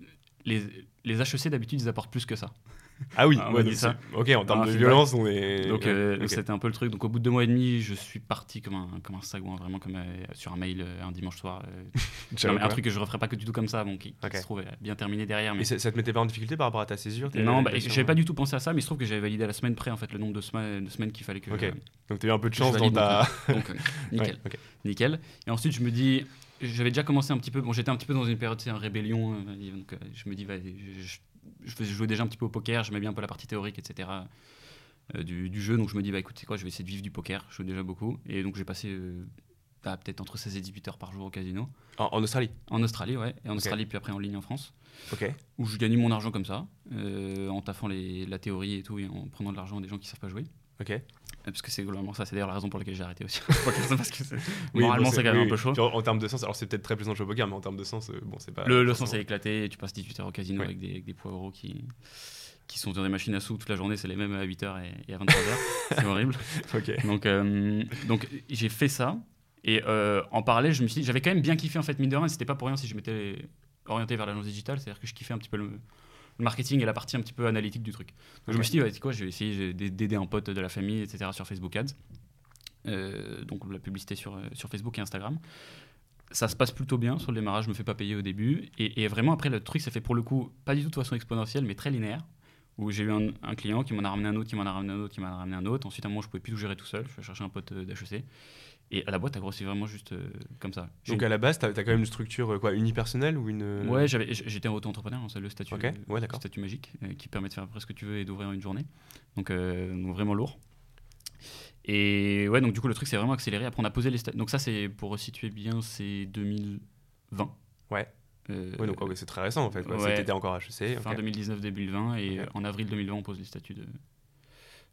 les, les HEC d'habitude ils apportent plus que ça ah oui, ah, ouais, ça. ok, en termes de violence, on est. Donc euh, c'était un peu le truc. Donc au bout de deux mois et demi, je suis parti comme un, comme un sagouin, vraiment comme euh, sur un mail un dimanche soir. un truc que je referais pas que du tout comme ça, bon, qui, se trouve bien terminé derrière. Mais ça, te mettait pas en difficulté par rapport à ta césure Non, bah, j'avais pas du tout pensé à ça, mais il se trouve que j'avais validé à la semaine près en fait le nombre de semaines, de semaines qu'il fallait que. Ok. Donc t'as eu un peu de chance dans ta. Donc nickel, nickel. Et ensuite je me dis j'avais déjà commencé un petit peu. Bon, j'étais un petit peu dans une période, c'est un rébellion. Euh, donc, euh, je me dis, je, je, jouais déjà un petit peu au poker, j'aimais bien un peu la partie théorique, etc. Euh, du, jeu. Donc, je me dis, bah écoute, quoi, je vais essayer de vivre du poker. Je joue déjà beaucoup. Et donc, j'ai passé bah, peut-être entre 16 et 18 heures par jour au casino. En, Australie? En Australie, ouais. Et en Australie, puis après en ligne en France. Ok. Où je gagnais mon argent comme ça, en taffant les, la théorie et tout, et en prenant de l'argent des gens qui savent pas jouer. Ok. Parce que c'est globalement ça, c'est d'ailleurs la raison pour laquelle j'ai arrêté aussi. parce que moralement, c'est quand même un peu chaud. En termes de sens, alors c'est peut-être très plaisant de jouer au poker, mais en termes de sens, euh, bon, c'est pas. Le, sens est éclaté, tu passes 18 heures au casino avec, des, avec des poids qui, qui sont dans des machines à sous toute la journée, c'est les mêmes à 8h et, à 23h. c'est horrible. Donc, euh, donc j'ai fait ça. Et euh, en parallèle, je me suis j'avais quand même bien kiffé en fait, mine de rien, c'était pas pour rien si je m'étais orienté vers l'agence digitale, c'est-à-dire que je kiffais un petit peu le, le marketing et la partie un petit peu analytique du truc. Donc je me suis dit, ouais, quoi, je vais essayer d'aider un pote de la famille, etc. sur Facebook Ads. Euh, donc la publicité sur, euh, sur Facebook et Instagram. Ça se passe plutôt bien sur le démarrage, je me fais pas payer au début. Et, vraiment, après, le truc, ça fait pour le coup, pas du tout de façon exponentielle, mais très linéaire. Où j'ai eu un, client qui m'en a ramené un autre, qui m'en a ramené un autre, qui m'en a ramené un autre. Ensuite, à un moment, je pouvais plus tout gérer tout seul. Je vais chercher un pote euh, d'HEC. Et à la boîte, t'as grossi vraiment juste euh, comme ça. Donc à la base, t'as as quand même une structure euh, quoi, unipersonnelle ou une euh, Ouais, j'étais auto-entrepreneur, c'est le statut, okay. ouais, le statut magique qui permet de faire presque ce que tu veux et d'ouvrir une journée. Donc, vraiment lourd. Et ouais, donc du coup le truc c'est vraiment accéléré. Après on a posé les Donc ça c'est pour resituer bien, c'est 2020. Ouais. ouais, donc c'est très récent en fait. C'était encore HEC. Fin 2019, début 2020 et en avril 2020 on pose les statuts de,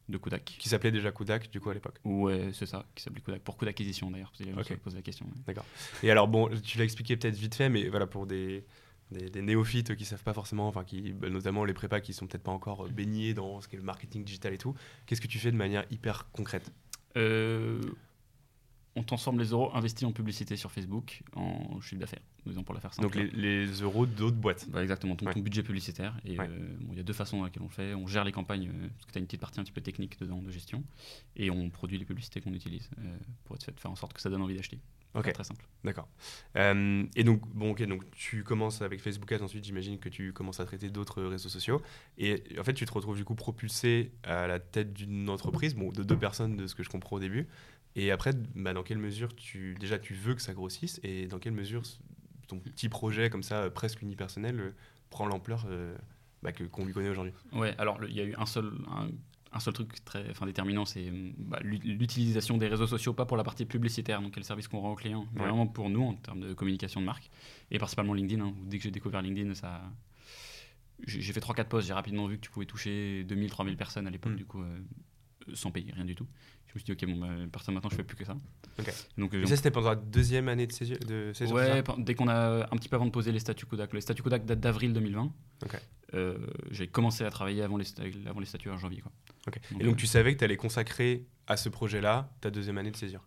de Kudak. Qui s'appelait déjà Kudak, du coup, à l'époque Ouais, c'est ça, qui s'appelait Kudak. Pour Kudak Acquisition, d'ailleurs, parce qu'il posé la question. D'accord. Et alors, bon, tu l'as expliqué peut-être vite fait, mais voilà, pour des, des, néophytes qui savent pas forcément, enfin, qui, bah, notamment les prépas qui sont peut-être pas encore baignés dans ce qu'est le marketing digital et tout, qu'est-ce que tu fais de manière hyper concrète? Euh, on transforme les euros investis en publicité sur Facebook en chiffre d'affaires, disons pour la faire simple. Donc les, euros d'autres boîtes. Bah, exactement, ton, budget publicitaire. Et euh, il y a deux façons dans lesquelles on le fait. On gère les campagnes, euh, parce que tu as une petite partie un petit peu technique dedans de gestion, et on produit les publicités qu'on utilise euh, pour être fait, faire en sorte que ça donne envie d'acheter. Ok. Très simple. D'accord. et donc, bon, ok, donc tu commences avec Facebook Ads, ensuite j'imagine que tu commences à traiter d'autres réseaux sociaux. Et en fait, tu te retrouves du coup propulsé à la tête d'une entreprise, bon, de deux personnes de ce que je comprends au début. Et après, bah, dans quelle mesure tu déjà tu veux que ça grossisse et dans quelle mesure ton petit projet comme ça presque unipersonnel euh, prend l'ampleur euh, bah, qu'on lui connaît aujourd'hui? Ouais, alors il y a eu un seul un seul truc très enfin, déterminant, c'est bah, l'utilisation des réseaux sociaux, pas pour la partie publicitaire, donc quel service qu'on rend aux clients, mais vraiment pour nous en termes de communication de marque, et principalement LinkedIn. Hein, dès que j'ai découvert LinkedIn, ça j'ai fait 3-4 posts, j'ai rapidement vu que tu pouvais toucher 2000-3000 personnes à l'époque, mm. du coup, euh, sans payer, rien du tout. Je me suis dit, ok, bon, bah, personne maintenant, je fais plus que ça. Donc, euh, ça, c'était pendant la deuxième année de césure de Ouais, dès qu'on a un petit peu avant de poser les statuts Kodak. Les statuts Kodak datent d'avril 2020. Euh, j'ai commencé à travailler avant les, avant les statuts en janvier. Quoi. et donc, tu savais que tu allais consacrer à ce projet-là ta deuxième année de césure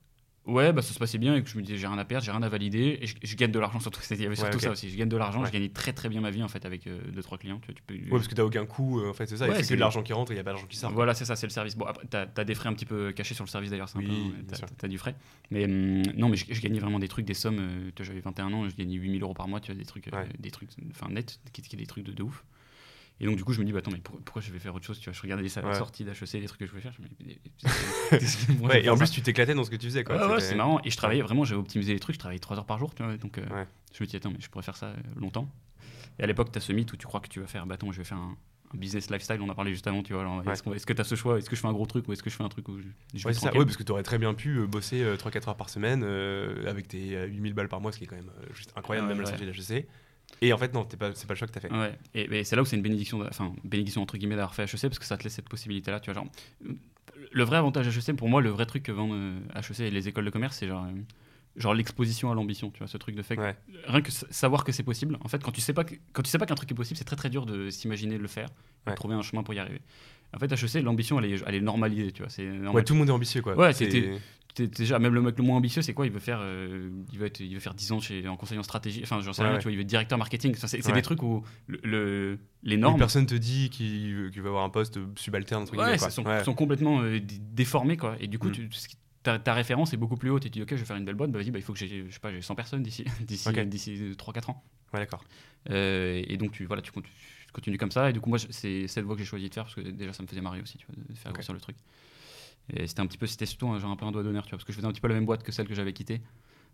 Ouais, bah, ça se passait bien et que je me disais j'ai rien à perdre, j'ai rien à valider et je, gagne de l'argent surtout. Il y avait surtout ça aussi. Je gagne de l'argent, je gagnais très très bien ma vie en fait avec euh, deux trois clients. Tu, tu peux, ouais, parce que tu n'as aucun coût euh, en fait, c'est ça. c'est que de l'argent qui rentre et il n'y a pas d'argent qui sort. Voilà, c'est ça, c'est le service. Bon, après, tu as, des frais un petit peu cachés sur le service d'ailleurs, c'est oui, Tu as, du frais. Mais hum, non, mais je, gagnais vraiment des trucs, des sommes. Euh, j'avais 21 ans, je gagnais 8000 euros par mois, tu vois, des trucs, des trucs, enfin net, qui, qui, des trucs de, de ouf. Et donc, du coup, je me dis, bah, attends, mais pourquoi je vais faire autre chose Tu vois, je regardais les sorties d'HEC, les trucs que je voulais faire. Je me dis, ouais, et en plus, tu t'éclatais dans ce que tu faisais. Quoi. Ouais, c'est marrant. Et je travaillais vraiment, j'avais optimisé les trucs, je travaillais 3 heures par jour. Tu vois, donc, euh, je me dis, attends, mais je pourrais faire ça euh, longtemps. Et à l'époque, tu as ce mythe où tu crois que tu vas faire, bah, attends, je vais faire un, business lifestyle, on a parlé juste avant, tu vois. Est-ce que tu as ce choix Est-ce que je fais un gros truc ou est-ce que je fais un truc où je, ouais, ça, ouais, parce que tu aurais très bien pu euh, bosser 3-4 heures par semaine avec tes 8000 balles par mois, ce qui est quand même juste incroyable, même la sortie d'HEC. Et en fait, non, c'est pas, le choix que tu as fait. Ouais. Et, c'est là où c'est une bénédiction, enfin, bénédiction entre guillemets d'avoir fait HEC parce que ça te laisse cette possibilité-là. Tu vois, genre, le vrai avantage HEC, pour moi, le vrai truc que vendent HEC euh, et les écoles de commerce, c'est genre, euh, genre l'exposition à l'ambition. Tu vois, ce truc de fait. rien que savoir que c'est possible. En fait, quand tu sais pas, quand tu sais pas qu'un truc est possible, c'est très très dur de s'imaginer le faire, de trouver un chemin pour y arriver. En fait, HEC, l'ambition, elle est, elle est normalisée. Tu vois, c'est ouais, tout le monde est ambitieux, quoi. Ouais, c'était déjà même le mec le moins ambitieux c'est quoi? Il veut faire euh, il veut être il veut faire 10 ans chez en conseiller en stratégie enfin j'en sais rien tu vois il veut être directeur marketing c'est des trucs où le, les normes personne te dit qu'il qu va avoir un poste subalterne ouais, sont, sont, complètement euh, déformés quoi et du coup mm. Ta, référence est beaucoup plus haute et tu dis ok je vais faire une belle boîte bah vas-y bah, il faut que j'ai je sais pas j'ai 100 personnes d'ici d'ici d'ici 3 4 ans ouais d'accord euh, et donc tu voilà tu, continues comme ça et du coup moi c'est cette voie que j'ai choisi de faire parce que déjà ça me faisait marrer aussi tu vois de faire okay. le truc et c'était un petit peu, c'était surtout un, genre un peu un doigt d'honneur, tu vois, parce que je faisais un petit peu la même boîte que celle que j'avais quittée.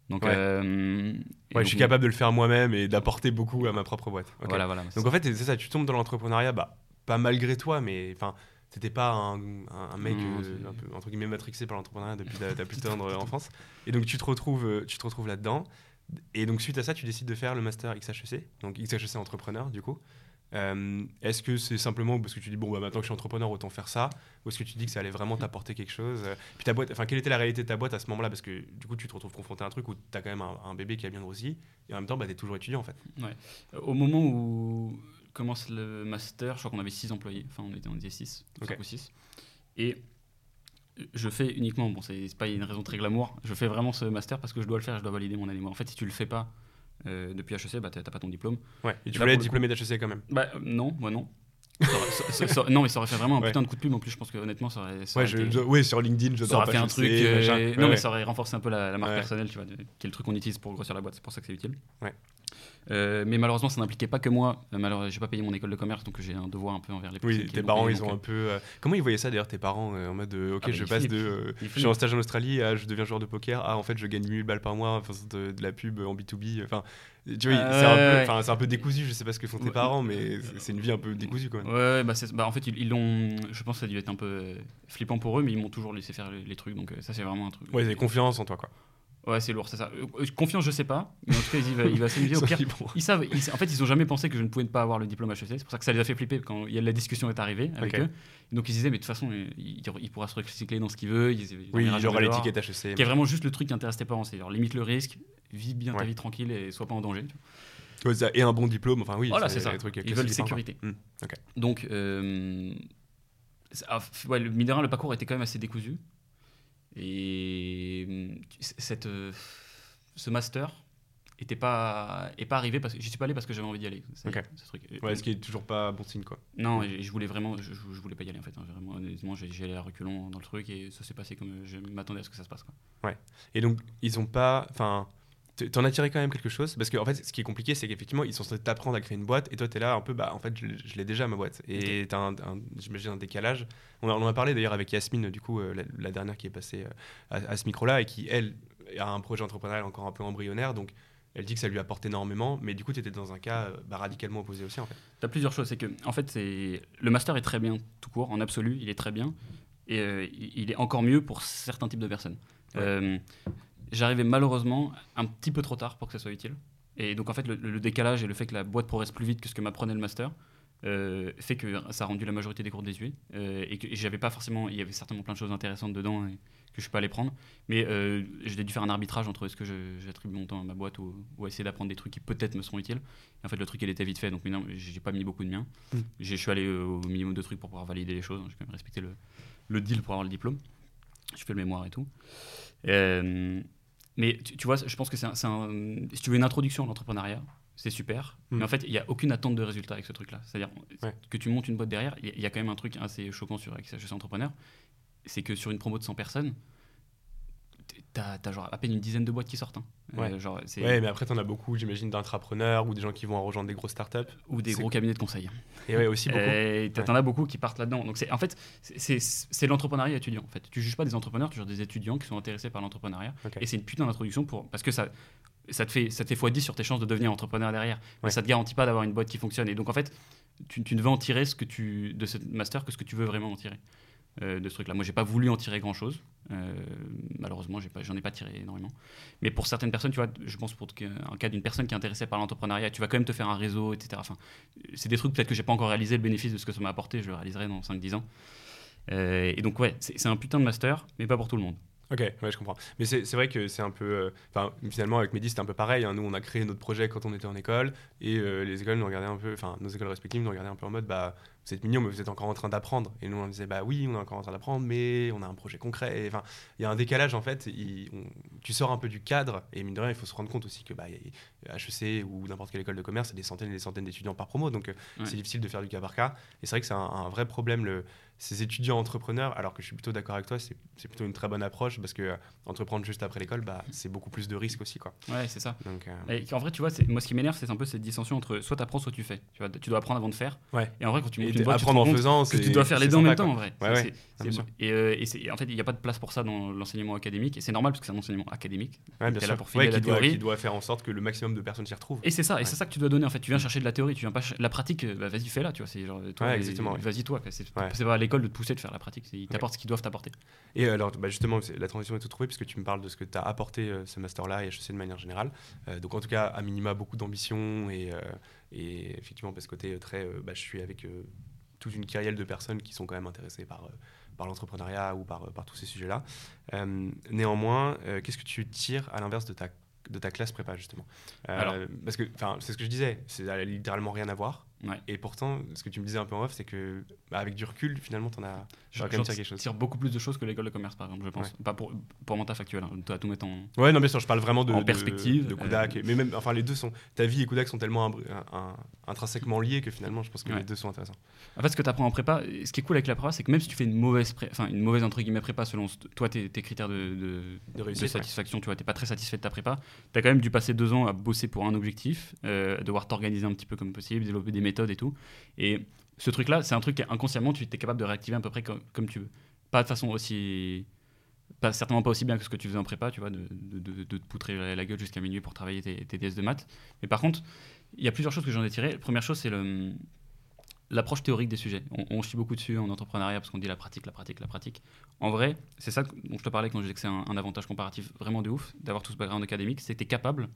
Donc, ouais. Euh, ouais je suis capable de le faire moi-même et d'apporter beaucoup à ma propre boîte. Voilà, voilà. Donc en fait, c'est ça, tu tombes dans l'entrepreneuriat, bah, pas malgré toi, mais enfin, t'étais pas un, un, mec euh, un peu, entre guillemets matrixé par l'entrepreneuriat depuis ta, plus tendre enfance. Et donc tu te retrouves, euh, tu te retrouves là-dedans. Et donc suite à ça, tu décides de faire le master XHEC, donc XHEC entrepreneur du coup. Euh, est-ce que c'est simplement parce que tu dis, bon, bah, maintenant que je suis entrepreneur, autant faire ça? Ou est-ce que tu dis que ça allait vraiment t'apporter quelque chose? Puis ta boîte, enfin, quelle était la réalité de ta boîte à ce moment-là? Parce que du coup, tu te retrouves confronté à un truc où tu as quand même un, bébé qui a bien grossi, et en même temps, bah, tu es toujours étudiant en fait. Ouais. Au moment où commence le master, je crois qu'on avait 6 employés, enfin, on était, en 6, 5 ou 6. Et je fais uniquement, bon, c'est pas une raison très glamour, je fais vraiment ce master parce que je dois le faire, je dois valider mon année. En fait, si tu le fais pas, euh, depuis HEC, bah, t'as pas ton diplôme. Ouais, et tu voulais être diplômé d'HEC quand même Bah non, moi non. non, mais ça aurait fait vraiment un putain de coup de pub. En plus, je pense que honnêtement, ça aurait. Ça ouais, oui, sur LinkedIn, je Ça aurait fait un truc. Euh, non, mais ça aurait renforcé un peu la, marque personnelle, tu vois, qui est le truc qu'on utilise pour grossir la boîte. C'est pour ça que c'est utile. Ouais. Euh, mais malheureusement, ça n'impliquait pas que moi. Malheureusement, j'ai pas payé mon école de commerce, donc j'ai un devoir un peu envers les Oui, tes parents, ils ont un peu. comment ils voyaient ça d'ailleurs, tes parents, en mode Ok, ah, je passe de. je suis en stage en Australie à je deviens joueur de poker. Ah, en fait, je gagne 1000 balles par mois en faisant de, la pub en B2B. Enfin, tu vois, c'est un, peu, un peu décousu. Je sais pas ce que font tes parents, mais c'est une vie un peu décousue quand même. Ouais, bah, bah en fait, ils l'ont. Je pense que ça a dû être un peu flippant pour eux, mais ils m'ont toujours laissé faire les, trucs. Donc, ça, c'est vraiment un truc. Ouais, ils avaient confiance en toi, quoi. Ouais, c'est lourd, c'est ça. Euh, confiance, je sais pas. Mais en tout cas, il va, il va s'amuser. Au pire, ils savent. en fait, ils ont jamais pensé que je ne pouvais pas avoir le diplôme HEC. C'est pour ça que ça les a fait flipper quand il y a, la discussion est arrivée avec eux. donc ils disaient, mais de toute façon, il, pourra se recycler dans ce qu'il veut. Il, oui, il aura l'étiquette HEC. Qui est vraiment juste le truc qui intéresse tes parents. C'est genre limite le risque, vis bien ta vie tranquille et sois pas en danger. et un bon diplôme, enfin oui. Voilà, c'est ça. Ils veulent sécurité. Hmm, donc, euh, ouais, le minéral, le parcours était quand même assez décousu. Et hum, cette, euh, ce master était pas est pas arrivé parce que j'y suis pas allé parce que j'avais envie d'y aller ce truc. Ouais, ce qui est toujours pas bon signe quoi. Non je, voulais vraiment je, je, voulais pas y aller en fait hein, vraiment honnêtement j'ai allé à reculons dans le truc et ça s'est passé comme je m'attendais à ce que ça se passe quoi. Ouais. Et donc ils ont pas enfin T'en as tiré quand même quelque chose Parce que en fait, ce qui est compliqué, c'est qu'effectivement, ils sont censés t'apprendre à créer une boîte et toi, tu es là un peu, bah en fait, je, l'ai déjà ma boîte. Et tu as, un, j'imagine, un décalage. On, en a parlé d'ailleurs avec Yasmine, du coup, euh, la, dernière qui est passée euh, à, ce micro-là et qui, elle, a un projet entrepreneurial encore un peu embryonnaire. Donc, elle dit que ça lui apporte énormément, mais du coup, tu étais dans un cas euh, bah, radicalement opposé aussi, en fait. Tu as plusieurs choses. C'est que, en fait, c'est le master est très bien, tout court, en absolu, il est très bien. Et euh, il est encore mieux pour certains types de personnes. Euh, j'arrivais malheureusement un petit peu trop tard pour que ça soit utile. Et donc, en fait, le, décalage et le fait que la boîte progresse plus vite que ce que m'apprenait le master fait que ça a rendu la majorité des cours désuets. et que j'avais pas forcément. Il y avait certainement plein de choses intéressantes dedans. Et, que je peux aller prendre. Mais euh, j'ai dû faire un arbitrage entre est-ce que j'attribue mon temps à ma boîte ou, ou essayer d'apprendre des trucs qui peut-être me seront utiles. Et en fait, le truc, il était vite fait, donc maintenant, j'ai pas mis beaucoup de miens. Mm. Je suis allé au minimum de trucs pour pouvoir valider les choses. J'ai quand même respecté le, le, deal pour avoir le diplôme. Je fais le mémoire et tout. Euh, mais tu, vois, je pense que c'est un, si tu veux une introduction à l'entrepreneuriat, c'est super. Mm. Mais en fait, il n'y a aucune attente de résultat avec ce truc-là. C'est-à-dire que tu montes une boîte derrière, il y, a quand même un truc assez choquant sur suis Entrepreneur c'est que sur une promo de 100 personnes, t'as as genre à peine une dizaine de boîtes qui sortent. Hein. Euh, genre, ouais, mais après, t'en as beaucoup, j'imagine, d'entrepreneurs ou des gens qui vont rejoindre des grosses startups. Ou des gros cabinets de conseil. Et ouais, aussi beaucoup. Et t'en as beaucoup qui partent là-dedans. Donc, en fait, c'est l'entrepreneuriat étudiant. En fait. Tu juges pas des entrepreneurs, tu juges des étudiants qui sont intéressés par l'entrepreneuriat. Et c'est une putain d'introduction pour. Parce que ça. Ça te, fait, ça te fait x10 sur tes chances de devenir entrepreneur derrière. Mais ça te garantit pas d'avoir une boîte qui fonctionne. Et donc, en fait, tu, tu ne veux en tirer ce que tu, de ce master que ce que tu veux vraiment en tirer. Euh, de ce truc-là. Moi, j'ai pas voulu en tirer grand-chose. Euh, malheureusement, j'en ai, pas tiré énormément. Mais pour certaines personnes, tu vois, je pense pour un cas d'une personne qui est intéressée par l'entrepreneuriat, tu vas quand même te faire un réseau, etc. Enfin, c'est des trucs peut-être que j'ai pas encore réalisé le bénéfice de ce que ça m'a apporté. Je le réaliserai dans 5-10 ans. Euh, et donc, ouais, c'est un putain de master, mais pas pour tout le monde. Ok, ouais, je comprends. Mais c'est vrai que c'est un peu. Enfin, finalement, avec Mehdi, c'était un peu pareil. Hein. Nous, on a créé notre projet quand on était en école, et les écoles nous regardaient un peu. Enfin, nos écoles respectives nous regardaient un peu en mode, bah, vous êtes mignon, mais vous êtes encore en train d'apprendre. Et nous, on disait, bah oui, on est encore en train d'apprendre, mais on a un projet concret. Enfin, il y a un décalage, en fait. tu sors un peu du cadre, et mine de rien, il faut se rendre compte aussi que bah, HEC ou n'importe quelle école de commerce, c'est des centaines et des centaines d'étudiants par promo, donc euh, c'est difficile de faire du cas par cas. Et c'est vrai que c'est un, vrai problème, le, ces étudiants entrepreneurs, alors que je suis plutôt d'accord avec toi, c'est plutôt une très bonne approche, parce que euh, entreprendre juste après l'école, bah, c'est beaucoup plus de risques aussi. Quoi. Ouais, c'est ça. Donc, euh, et en vrai, tu vois, moi, ce qui m'énerve, c'est un peu cette dissension entre soit tu apprends, soit tu fais. Tu, vois, tu dois apprendre avant de faire. Ouais. Et en vrai, quand tu apprendre en faisant, que tu dois faire les deux en même temps en vrai. et, euh, en fait, il n'y a pas de place pour ça dans l'enseignement académique, et c'est normal parce que c'est un enseignement académique. Bien sûr. pour filer la théorie. qui doit faire en sorte que le maximum de personnes s'y retrouvent. Et c'est ça, et c'est ça que tu dois donner en fait. Tu viens chercher de la théorie, tu viens pas la pratique. Bah, vas-y, fais-la, tu vois. C'est genre, exactement. Vas-y toi. C'est pas à l'école de te pousser de faire la pratique. Ils t'apportent ce qu'ils doivent t'apporter. Et alors, bah, justement, la transition est tout trouvée puisque tu me parles de ce que tu as apporté euh, ce master-là et HEC de manière générale. Euh, donc en tout cas, à minima, beaucoup d'ambition et et effectivement, parce que côté très, bah, je suis avec toute une carrière de personnes qui sont quand même intéressées par, euh, par l'entrepreneuriat ou par, par tous ces sujets-là. Euh, néanmoins, euh, qu'est-ce que tu tires à l'inverse de ta, de ta classe prépa, justement? Alors, Parce que c'est ce que je disais, c'est littéralement rien à voir. Et pourtant, ce que tu me disais un peu en off, c'est que bah, avec du recul, finalement, tu en as quand même tiré quelque chose. tire beaucoup plus de choses que l'école de commerce, par exemple, je pense. Pas pour, pour mon taf actuel, hein. tu as tout mettre en. Ouais, non, bien sûr, je parle vraiment de. En perspective. De, Kudak. mais même, enfin, les deux sont. Ta vie et Kudak sont tellement intrinsèquement liés que finalement, je pense que les deux sont intéressants. En fait, ce que tu apprends en prépa, ce qui est cool avec la prépa, c'est que même si tu fais une mauvaise, enfin, une mauvaise entre guillemets prépa selon toi, tes, tes critères de, de, satisfaction, tu vois, t'es pas très satisfait de ta prépa, tu as quand même dû passer deux ans à bosser pour un objectif, euh, devoir t'organiser un petit peu comme possible, développer des méthodes et tout. Et ce truc-là, c'est un truc inconsciemment, tu es capable de réactiver à peu près comme, tu veux. Pas de façon aussi. Pas, certainement pas aussi bien que ce que tu faisais en prépa, tu vois, de, te poutrer la gueule jusqu'à minuit pour travailler tes, tes, DS de maths. Mais par contre, il y a plusieurs choses que j'en ai tirées. La première chose, c'est l'approche théorique des sujets. On, on, chie beaucoup dessus en entrepreneuriat parce qu'on dit la pratique, la pratique, la pratique. En vrai, c'est ça dont je te parlais quand je disais que c'est un, avantage comparatif vraiment de ouf d'avoir tout ce background académique, c'est que tu capable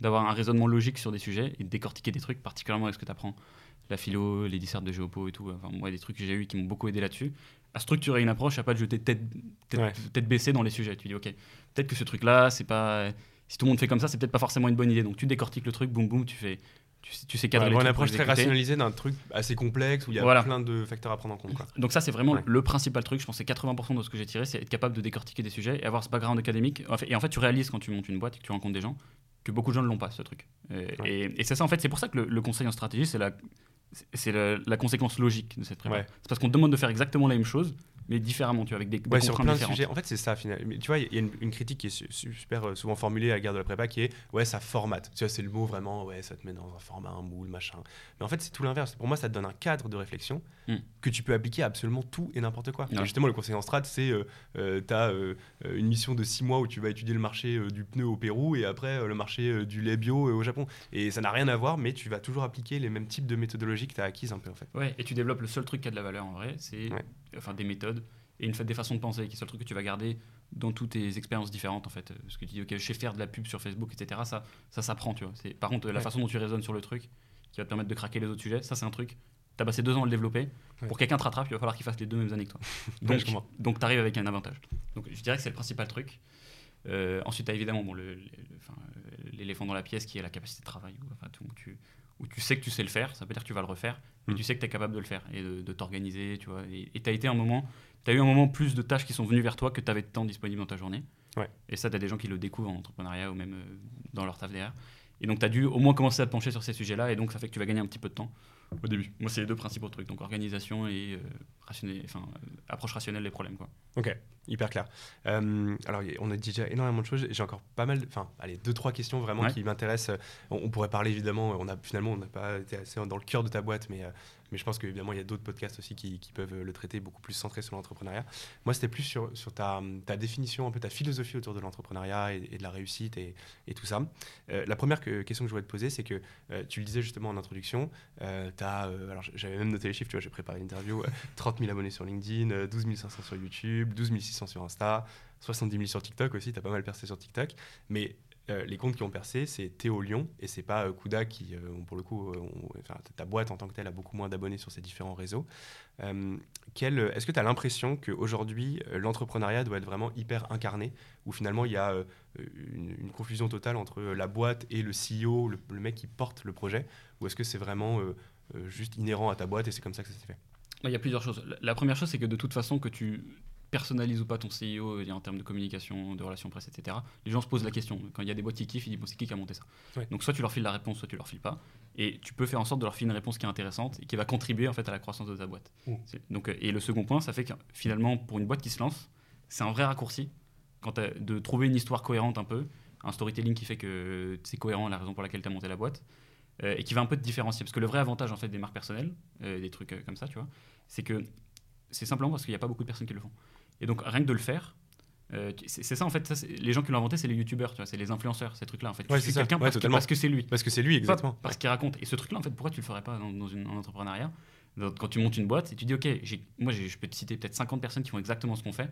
d'avoir un raisonnement logique sur des sujets et de décortiquer des trucs, particulièrement avec ce que tu apprends la philo, les dissertes de géopo et tout. Enfin, moi, des trucs que j'ai eu qui m'ont beaucoup aidé là-dessus. À structurer une approche, à pas de jeter tête, tête, baissée dans les sujets. Tu dis, ok, peut-être que ce truc-là, c'est pas. Si tout le monde fait comme ça, c'est peut-être pas forcément une bonne idée. Donc tu décortiques le truc, boum boum, tu fais. Tu, tu sais cadrer Une approche très rationalisée d'un truc assez complexe où il y a plein de facteurs à prendre en compte. Donc ça, c'est vraiment le principal truc. Je pense que 80% de ce que j'ai tiré, c'est être capable de décortiquer des sujets et avoir ce background académique. Et en fait, tu réalises quand tu montes une boîte et que tu rencontres des gens que beaucoup de gens ne l'ont pas, ce truc. Et, c'est ça, en fait, c'est pour ça que le, conseil en stratégie, c'est la, c'est la, conséquence logique de cette prépa. C'est parce qu'on te demande de faire exactement la même chose, mais différemment, tu vois, avec des, des Ouais, sur plein de sujets. En fait, c'est ça. finalement. Mais tu vois, il y a une, une critique qui est su- su- super euh, souvent formulée à la guerre de la prépa qui est ouais, ça formate. Tu vois, c'est le mot vraiment, ouais, ça te met dans un format, un moule, machin. Mais en fait, c'est tout l'inverse. Pour moi, ça te donne un cadre de réflexion Mm. que tu peux appliquer à absolument tout et n'importe quoi. Et justement, le conseil en strat, c'est euh, euh, t'as euh, euh, une mission de six mois où tu vas étudier le marché euh, du pneu au Pérou et après euh, le marché euh, du lait bio euh, au Japon. Et ça n'a rien à voir, mais tu vas toujours appliquer les mêmes types de méthodologies que tu as acquises un peu en fait. Ouais, et tu développes le seul truc qui a de la valeur en vrai, c'est Ouais. Enfin des méthodes et une des façons de penser, qui est le truc que tu vas garder dans toutes tes expériences différentes en fait. Parce que tu dis ok, je sais faire de la pub sur Facebook, etc. Ça, ça s'apprend, tu vois. C'est par contre la Ouais. façon dont tu raisonnes sur le truc, qui va te permettre de craquer les autres sujets, ça c'est un truc. T'as passé deux ans à le développer. Ouais. Pour quelqu'un te rattrape, il va falloir qu'il fasse les deux mêmes années que toi. Donc, donc tu arrives avec un avantage. Donc je dirais que c'est le principal truc. Euh, ensuite, tu as évidemment bon, le- le- le- enfin, euh, l'éléphant dans la pièce qui est la capacité de travail. Enfin, tout- tu, où tu sais que tu sais le faire, ça veut dire que tu vas le refaire, mais Mm. tu sais que tu es capable de le faire et de, de t'organiser. tu vois. Et tu as été un moment, tu as eu un moment plus de tâches qui sont venues vers toi que tu avais de temps disponible dans ta journée. Ouais. Et ça, tu as des gens qui le découvrent en entrepreneuriat ou même euh, dans leur taf derrière. Et donc, tu as dû au moins commencer à te pencher sur ces sujets-là, et donc ça fait que tu vas gagner un petit peu de temps au début. Moi, c'est les deux principaux trucs, donc organisation et euh, rationnel- enfin, euh, approche rationnelle des problèmes. Quoi. Ok, hyper clair. Euh, alors, on a dit déjà énormément de choses. J'ai encore pas mal, enfin, allez, deux, trois questions vraiment Ouais. qui m'intéressent. On, on pourrait parler évidemment, on a, finalement, on n'a pas été assez dans le cœur de ta boîte, mais, mais je pense qu'évidemment, il y a d'autres podcasts aussi qui, qui peuvent le traiter beaucoup plus centré sur l'entrepreneuriat. Moi, c'était plus sur, sur ta, ta définition, un peu ta philosophie autour de l'entrepreneuriat et, de la réussite et, et tout ça. Euh, la première que- question que je voulais te poser, c'est que euh, tu le disais justement en introduction, euh, t'as, euh, alors j'avais même noté les chiffres, tu vois, j'ai préparé l'interview, euh, 30 000 abonnés sur LinkedIn, euh, 12 500 sur YouTube, 12 600 sur Insta, 70 000 sur TikTok aussi, tu as pas mal percé sur TikTok. Mais euh, les comptes qui ont percé, c'est Théo Lyon et c'est pas euh, Kuda qui, euh, pour le coup, euh, ta boîte en tant que telle a beaucoup moins d'abonnés sur ces différents réseaux. Est-ce que tu as l'impression qu'aujourd'hui, l'entrepreneuriat doit être vraiment hyper incarné, où finalement il y a une, confusion totale entre la boîte et le CEO, le, le mec qui porte le projet, ou est-ce que c'est vraiment juste inhérent à ta boîte et c'est comme ça que ça s'est fait? Bah, Il y a plusieurs choses. La première chose, c'est que de toute façon, que tu personnalises ou pas ton CEO euh, en termes de communication, de relations presse, etc., les gens se posent la question. Quand il y a des boîtes qui kiffent, ils disent bon, c'est qui qui a monté ça Ouais. Donc soit tu leur files la réponse, soit tu leur files pas. Et tu peux faire en sorte de leur filer une réponse qui est intéressante et qui va contribuer en fait à la croissance de ta boîte. Mm. C'est- Donc, euh, et le second point, ça fait que finalement, pour une boîte qui se lance, c'est un vrai raccourci quand de trouver une histoire cohérente un peu, un storytelling qui fait que c'est cohérent la raison pour laquelle tu as monté la boîte. euh, et qui va un peu te différencier. Parce que le vrai avantage en fait des marques personnelles, euh, des trucs euh, comme ça, tu vois, c'est que c'est simplement parce qu'il n'y a pas beaucoup de personnes qui le font. Et donc rien que de le faire, euh, c'est ça en fait, ça, les gens qui l'ont inventé, c'est les youtubeurs, tu vois, c'est les influenceurs, ces trucs-là en fait. Ouais, c'est quelqu'un Ouais, parce, que- c'est lui. Parce que c'est lui, Pas exactement. Parce qu'il raconte. Et ce truc-là, en fait, pourquoi tu le ferais pas dans, dans une, en entrepreneuriat? Quand tu montes une boîte et tu dis, OK, moi je peux te citer peut-être 50 personnes qui font exactement ce qu'on fait,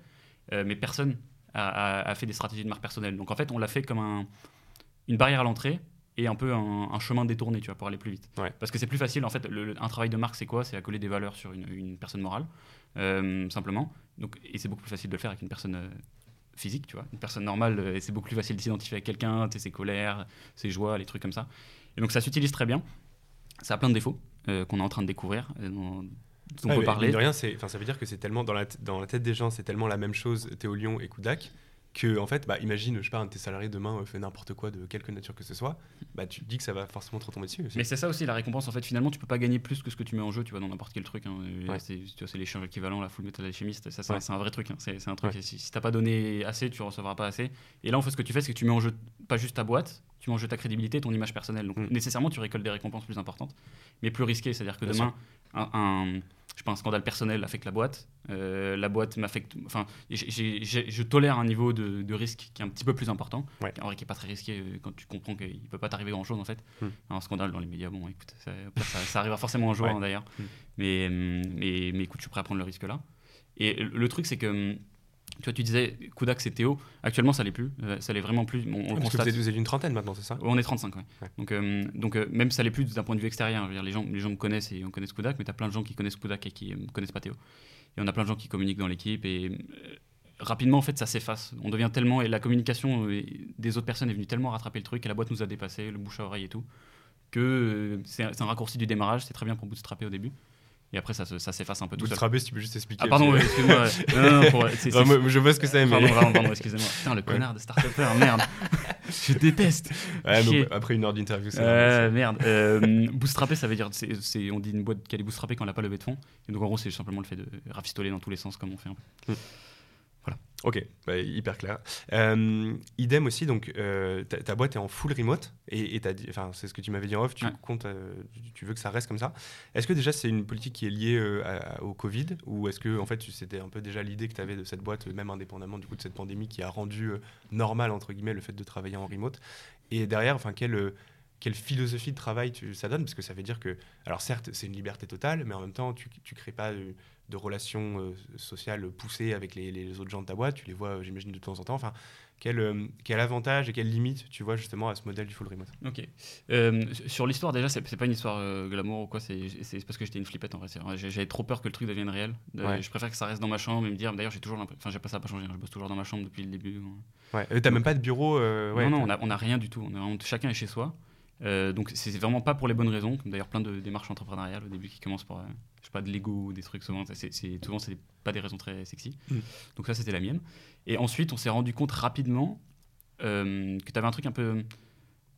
euh, mais personne a, a- a fait des stratégies de marque personnelle. Donc en fait, on l'a fait comme un- une barrière à l'entrée et un peu un, un chemin détourné, tu vois, pour aller plus vite. Ouais. Parce que c'est plus facile, en fait, le- un travail de marque, c'est quoi? C'est à coller des valeurs sur une, une personne morale, euh, simplement. Donc, et c'est beaucoup plus facile de le faire avec une personne euh, physique, tu vois. Une personne normale, euh, c'est beaucoup plus facile de s'identifier à quelqu'un, ses colères, ses joies, les trucs comme ça. Et donc ça s'utilise très bien. Ça a plein de défauts euh, qu'on est en train de découvrir, dont, on peut parler. de rien, ça veut dire que c'est tellement dans la, dans la tête des gens, c'est tellement la même chose, Théo Lyon et Kudak, que en fait, bah, imagine, je sais pas, un de tes salariés demain euh, fait n'importe quoi de quelque nature que ce soit, bah, tu te dis que ça va forcément te retomber dessus. aussi. Mais c'est ça aussi la récompense. En fait, finalement, tu peux pas gagner plus que ce que tu mets en jeu, tu vois, dans n'importe quel truc. hein. Ouais. C'est, tu vois, c'est l'échange équivalent, la full metal alchimiste. Ça, c'est, Ouais. un, c'est un vrai truc. hein. C'est, c'est un truc. Ouais. Si, si t'as pas donné assez, tu recevras pas assez. Et là, en fait, ce que tu fais, c'est que tu mets en jeu pas juste ta boîte, tu mets en jeu ta crédibilité, ton image personnelle. Donc, Mm. nécessairement, tu récoltes des récompenses plus importantes, mais plus risquées. C'est-à-dire que Bien demain, un, un- je un scandale personnel affecte la boîte. euh, la boîte m'affecte. Enfin, je tolère un niveau de, de risque qui est un petit peu plus important. Ouais. En vrai, qui est pas très risqué euh, quand tu comprends qu'il peut pas t'arriver grand-chose en fait. Mm. Un scandale dans les médias, bon, écoute, ça, ça, ça arrivera forcément un jour Ouais. hein, d'ailleurs. Mm. Mais, mais, mais écoute, je suis prêt à prendre le risque là. Et le truc, c'est que. Tu vois, tu disais Kudak c'est Théo. Actuellement, ça l'est plus. Euh, ça l'est vraiment plus. On le Parce que constate. vous êtes, vous êtes une trentaine maintenant, c'est ça On est 35, ouais. Ouais. Donc, euh, donc euh, même ça l'est plus d'un point de vue extérieur. Je veux dire, les, gens, les gens me connaissent et on connaît Kudak, mais tu as plein de gens qui connaissent Kudak et qui ne connaissent pas Théo. Et on a plein de gens qui communiquent dans l'équipe et rapidement, en fait, ça s'efface. On devient tellement. Et la communication des autres personnes est venue tellement rattraper le truc et la boîte nous a dépassé, le bouche à oreille et tout, que c'est un, c'est un raccourci du démarrage. C'est très bien pour bootstrapper au début. Et après, ça, ça s'efface un peu tout seul. Bootstrapper, si tu peux juste expliquer. Ah, pardon, excuse-moi. je vois ce que c'est, mais. Pardon, pardon, pardon, excusez-moi. Putain, le connard de start-upper, merde. je déteste. Ouais, après une heure d'interview, c'est Euh, merde. Euh, bootstrapper, ça veut dire. on dit une boîte qu'elle est bootstrappée quand elle n'a pas levé de fonds. Et donc en gros, c'est simplement le fait de rafistoler dans tous les sens comme on fait un peu. Ok, bah, hyper clair. Euh, idem aussi, donc euh, ta, ta boîte est en full remote et, enfin c'est ce que tu m'avais dit en off. Tu Ouais. comptes, euh, tu- veux que ça reste comme ça. Est-ce que déjà c'est une politique qui est liée à- au Covid ou est-ce que en fait c'était un peu déjà l'idée que tu avais de cette boîte, même indépendamment du coup de cette pandémie qui a rendu normal entre guillemets le fait de travailler en remote? Et derrière, enfin quelle quelle philosophie de travail tu, ça donne? Parce que ça veut dire que, alors certes, c'est une liberté totale, mais en même temps, tu ne crées pas de, relations euh, sociales poussées avec les, les autres gens de ta boîte. Tu les vois, euh, j'imagine, de temps en temps. Enfin, quel, euh, quel avantage et quelle limite tu vois justement à ce modèle du full remote? Ok. Euh, sur l'histoire, déjà, c'est pas une histoire glamour ou quoi, c'est parce que j'étais une flippette en vrai. J'avais trop peur que le truc devienne réel. Ouais. Je préfère que ça reste dans ma chambre et me dire, d'ailleurs, j'ai toujours l'impression. Enfin, j'ai pas ça pas changé, hein, je bosse toujours dans ma chambre depuis le début. Ouais. Euh, T'as même pas de bureau ouais, non, non, on a, on a rien du tout. On a vraiment- chacun est chez soi. Euh, donc c'est vraiment pas pour les bonnes raisons. comme D'ailleurs, plein de démarches entrepreneuriales au début qui commencent par, euh, je sais pas, de l'ego ou des trucs souvent. C'est souvent, c'est pas des raisons très sexy. Mm. Donc ça, c'était la mienne. Et ensuite, on s'est rendu compte rapidement euh, que tu avais un truc un peu.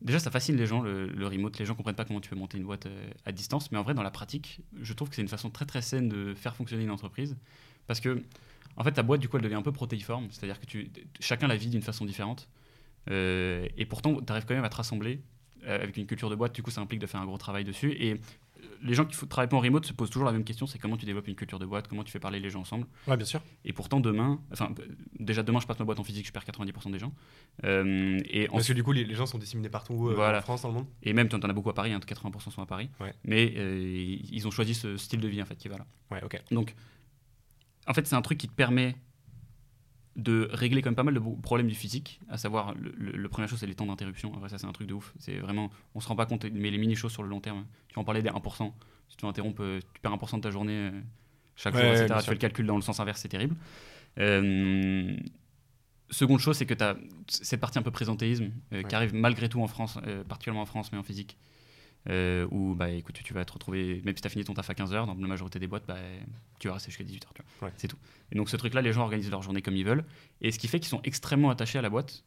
Déjà, ça fascine les gens, le, le remote. Les gens comprennent pas comment tu peux monter une boîte euh, à distance. Mais en vrai, dans la pratique, je trouve que c'est une façon très très saine de faire fonctionner une entreprise. Parce que, en fait, ta boîte, du coup, elle devient un peu protéiforme. C'est-à-dire que tu, chacun la vit d'une façon différente. Euh, et pourtant, tu arrives quand même à te rassembler euh, avec une culture de boîte. Du coup, ça implique de faire un gros travail dessus. Et euh, les gens qui travaillent pas en remote se posent toujours la même question c'est comment tu développes une culture de boîte, comment tu fais parler les gens ensemble. Ouais, bien sûr. Et pourtant, demain, enfin, déjà demain, je passe ma boîte en physique, je perds 90% des gens. Euh, et Parce que du coup, les, les gens sont disséminés partout euh, Voilà. en France, dans le monde. et même, tu en as beaucoup à Paris, hein, 80% sont à Paris. Ouais. Mais euh, ils ont choisi ce style de vie, en fait, qui va là. Ouais, ok. Donc, en fait, c'est un truc qui te permet de régler quand même pas mal de problèmes du physique, à savoir, le, le- le première chose, c'est les temps d'interruption. Vrai, ça, c'est un truc de ouf. C'est vraiment, on se rend pas compte, mais les mini-choses sur le long terme, tu en parlais des 1%. Si tu interrompes, euh, tu perds 1% de ta journée euh, chaque Ouais, jour, etc. Tu sûr. fais le calcul dans le sens inverse, c'est terrible. Euh, seconde chose, c'est que tu as cette partie un peu présentéisme euh, Ouais. qui arrive malgré tout en France, euh, particulièrement en France, mais en physique. Euh, où bah écoute tu vas te retrouver même si tu as fini ton taf à 15h dans la majorité des boîtes bah, tu vas rester jusqu'à 18h tu vois. Ouais. c'est tout. Et donc ce truc là les gens organisent leur journée comme ils veulent. Et ce qui fait qu'ils sont extrêmement attachés à la boîte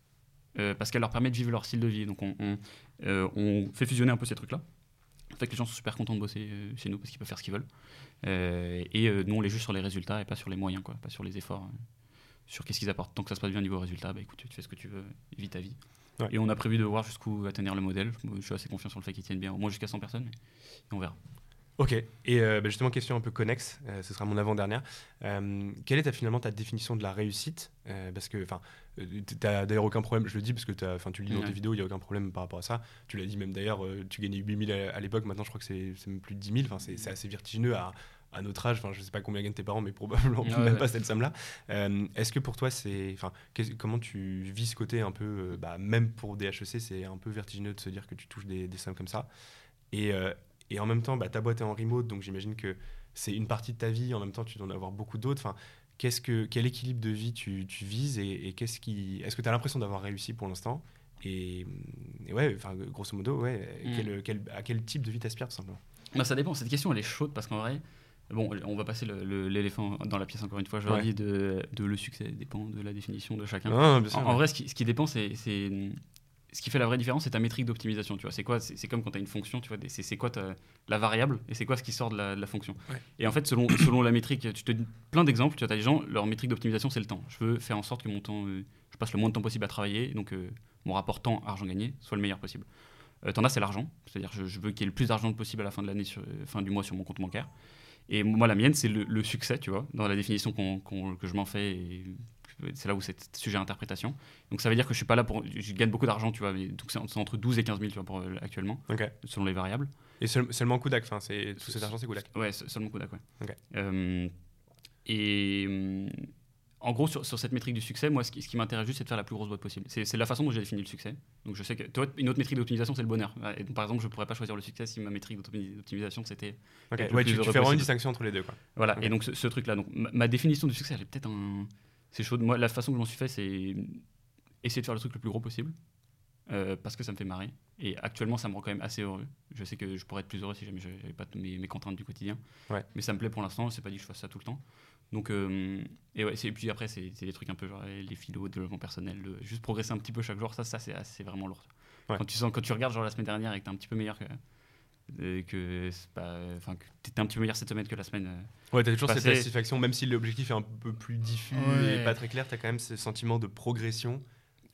euh, parce qu'elle leur permet de vivre leur style de vie. Donc on, on, euh, on fait fusionner un peu ces trucs là fait que les gens sont super contents de bosser euh, chez nous parce qu'ils peuvent faire ce qu'ils veulent. Et nous on les juge sur les résultats et pas sur les moyens quoi. Pas sur les efforts sur qu'est-ce qu'ils apportent. Tant que ça se passe bien au niveau résultat bah écoute tu fais ce que tu veux vis ta vie Ouais. et on a prévu de voir jusqu'où va tenir le modèle je suis assez confiant sur le fait qu'il tienne bien au moins jusqu'à 100 personnes et on verra Ok, et euh, bah, justement, question un peu connexe, euh, ce sera mon avant-dernière. Euh, quelle est ta, finalement ta définition de la réussite? Euh, Parce que, enfin, t'as d'ailleurs aucun problème, je le dis parce que 'fin, tu le dis dans Ouais. tes vidéos, il n'y a aucun problème par rapport à ça. Tu l'as dit même d'ailleurs, euh, tu gagnais 8000 à, à l'époque, maintenant je crois que c'est même plus de 10 000, enfin, c'est assez vertigineux à, à notre âge, enfin, je sais pas combien gagnent tes parents, mais probablement Ouais, même ouais. pas cette somme-là. Euh, Est-ce que pour toi, c'est. Enfin, comment tu vis ce côté un peu. euh, bah, même pour DHEC, c'est un peu vertigineux de se dire que tu touches des, des sommes comme ça. Et, euh, et en même temps, bah, ta boîte est en remote, donc j'imagine que c'est une partie de ta vie. En même temps, tu dois en avoir beaucoup d'autres. Enfin, qu'est-ce que, quel équilibre de vie tu, tu vises et, et qu'est-ce qui, est-ce que tu as l'impression d'avoir réussi pour l'instant? Et, et ouais, enfin, grosso modo, ouais, Mm. quel, quel- à quel type de vie t'aspires tout simplement? Bah, ça dépend. Cette question, elle est chaude parce qu'en vrai, bon, on va passer l'éléphant dans la pièce encore une fois. Je Ouais. dis de, de le succès dépend de la définition de chacun. En, en vrai, ce qui, ce qui dépend, c'est- ce qui fait la vraie différence, c'est ta métrique d'optimisation. Tu vois, c'est quoi C'est comme quand tu as une fonction. Tu vois, c'est quoi la variable et c'est quoi ce qui sort de la, de la fonction. Ouais. Et en fait, selon selon la métrique, tu te dis plein d'exemples. Tu as des gens, leur métrique d'optimisation, c'est le temps. Je veux faire en sorte que mon temps, euh, je passe le moins de temps possible à travailler, donc euh, mon rapport temps argent gagné soit le meilleur possible. Euh, T'en as, c'est l'argent. C'est-à-dire, je, je veux qu'il y ait le plus d'argent possible à la fin de l'année, euh, fin du mois sur mon compte bancaire. Et moi, la mienne, c'est le, le succès, tu vois, dans la définition que je m'en fais. et C'est là où c'est sujet à interprétation. Donc, ça veut dire que je suis pas là pour. Je gagne beaucoup d'argent, tu vois. mais donc, c'est en- c'est entre 12 et 15 000, tu vois, pour, euh, actuellement, selon les variables. Et seul- seulement Kodak, enfin, c'est tout cet argent, c'est Kodak. Ouais, se- seulement Kodak, ouais. Euh, et hum, en gros, sur, sur cette métrique du succès, moi, ce qui, ce qui m'intéresse juste, c'est de faire la plus grosse boîte possible. C'est c'est la façon dont j'ai défini le succès. Donc, je sais que toi, une autre métrique d'optimisation, c'est le bonheur. Et donc, par exemple, je pourrais pas choisir le succès si ma métrique d'optimi- d'optimisation, c'était Ok. Ouais, tu, fais vraiment une distinction entre les deux, quoi. Voilà, et donc ce, ce truc-là. Donc ma, ma définition du succès, elle est peut-être un. C'est chaud. Moi, la façon que je m'en suis fait, c'est essayer de faire le truc le plus gros possible. euh, parce que ça me fait marrer. Et actuellement, ça me rend quand même assez heureux. Je sais que je pourrais être plus heureux si jamais je n'avais pas mes, mes contraintes du quotidien. Ouais. Mais ça me plaît pour l'instant. C'est pas dit que je fasse ça tout le temps. Donc, euh, et, ouais, et puis après, c'est des trucs un peu genre les philos, développement personnel, juste progresser un petit peu chaque jour, ça, ça c'est vraiment lourd. Quand, tu sens, quand tu regardes genre la semaine dernière et que tu es un petit peu meilleur que. Euh, que enfin que t'étais un petit peu meilleur cette semaine que la semaine euh, ouais t'as toujours cette satisfaction même si l'objectif est un peu plus diffus et pas très clair t'as quand même ce sentiment de progression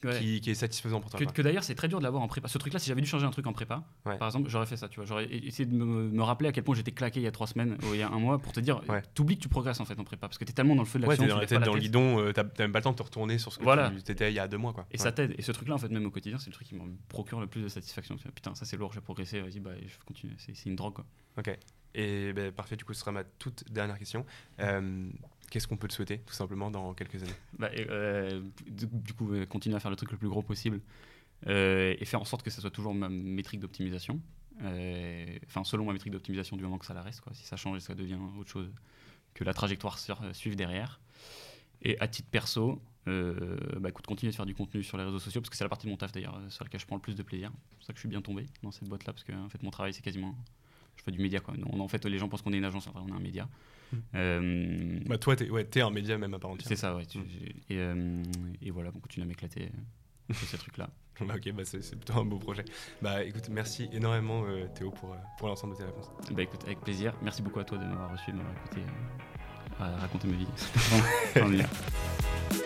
qui, est satisfaisant pour toi. Que, d'ailleurs, c'est très dur de l'avoir en prépa. Ce truc-là, si j'avais dû changer un truc en prépa, par exemple, j'aurais fait ça. Tu vois, j'aurais essayé de me, rappeler à quel point j'étais claqué il y a trois semaines ou il y a un mois pour te dire, t'oublies que tu progresses en fait en prépa parce que t'es tellement dans le feu de l'action. Ouais, t'es dans, le guidon, euh, t'as même pas le temps de te retourner sur ce que voilà. tu étais il y a deux mois. Quoi. Et ça t'aide. Et ce truc-là, en fait, même au quotidien, c'est le truc qui me procure le plus de satisfaction. Putain, ça c'est lourd, j'ai progressé, vas-y, bah, je continue. C'est une drogue. Quoi. Ok. Et ben, parfait, du coup, ce sera ma toute dernière question. Euh, qu'est-ce qu'on peut te souhaiter, tout simplement, dans quelques années? Bah, euh, du, coup, euh, continuer à faire le truc le plus gros possible euh, et faire en sorte que ça soit toujours ma métrique d'optimisation. Enfin, selon ma métrique d'optimisation, du moment que ça la reste. Si ça change, ça devient autre chose que la trajectoire suive derrière. Et à titre perso, bah, écoute, continuer de faire du contenu sur les réseaux sociaux, parce que c'est la partie de mon taf d'ailleurs sur laquelle je prends le plus de plaisir. C'est pour ça que je suis bien tombé dans cette boîte-là, parce que en fait, mon travail, c'est quasiment. Je fais du média. Quoi. en fait, les gens pensent qu'on est une agence, enfin, on est un média. Mm. Euh, bah toi, t'es ouais, un média même à part entière. C'est ça, ouais. Mm. et, euh, et, voilà, on continue à m'éclater euh, sur ces trucs-là. ok, bah c'est plutôt un beau projet. Bah écoute, merci énormément Théo pour, pour l'ensemble de tes réponses. Bah écoute, avec plaisir. Merci beaucoup à toi de m'avoir reçu, de m'avoir écouté, raconter ma vie.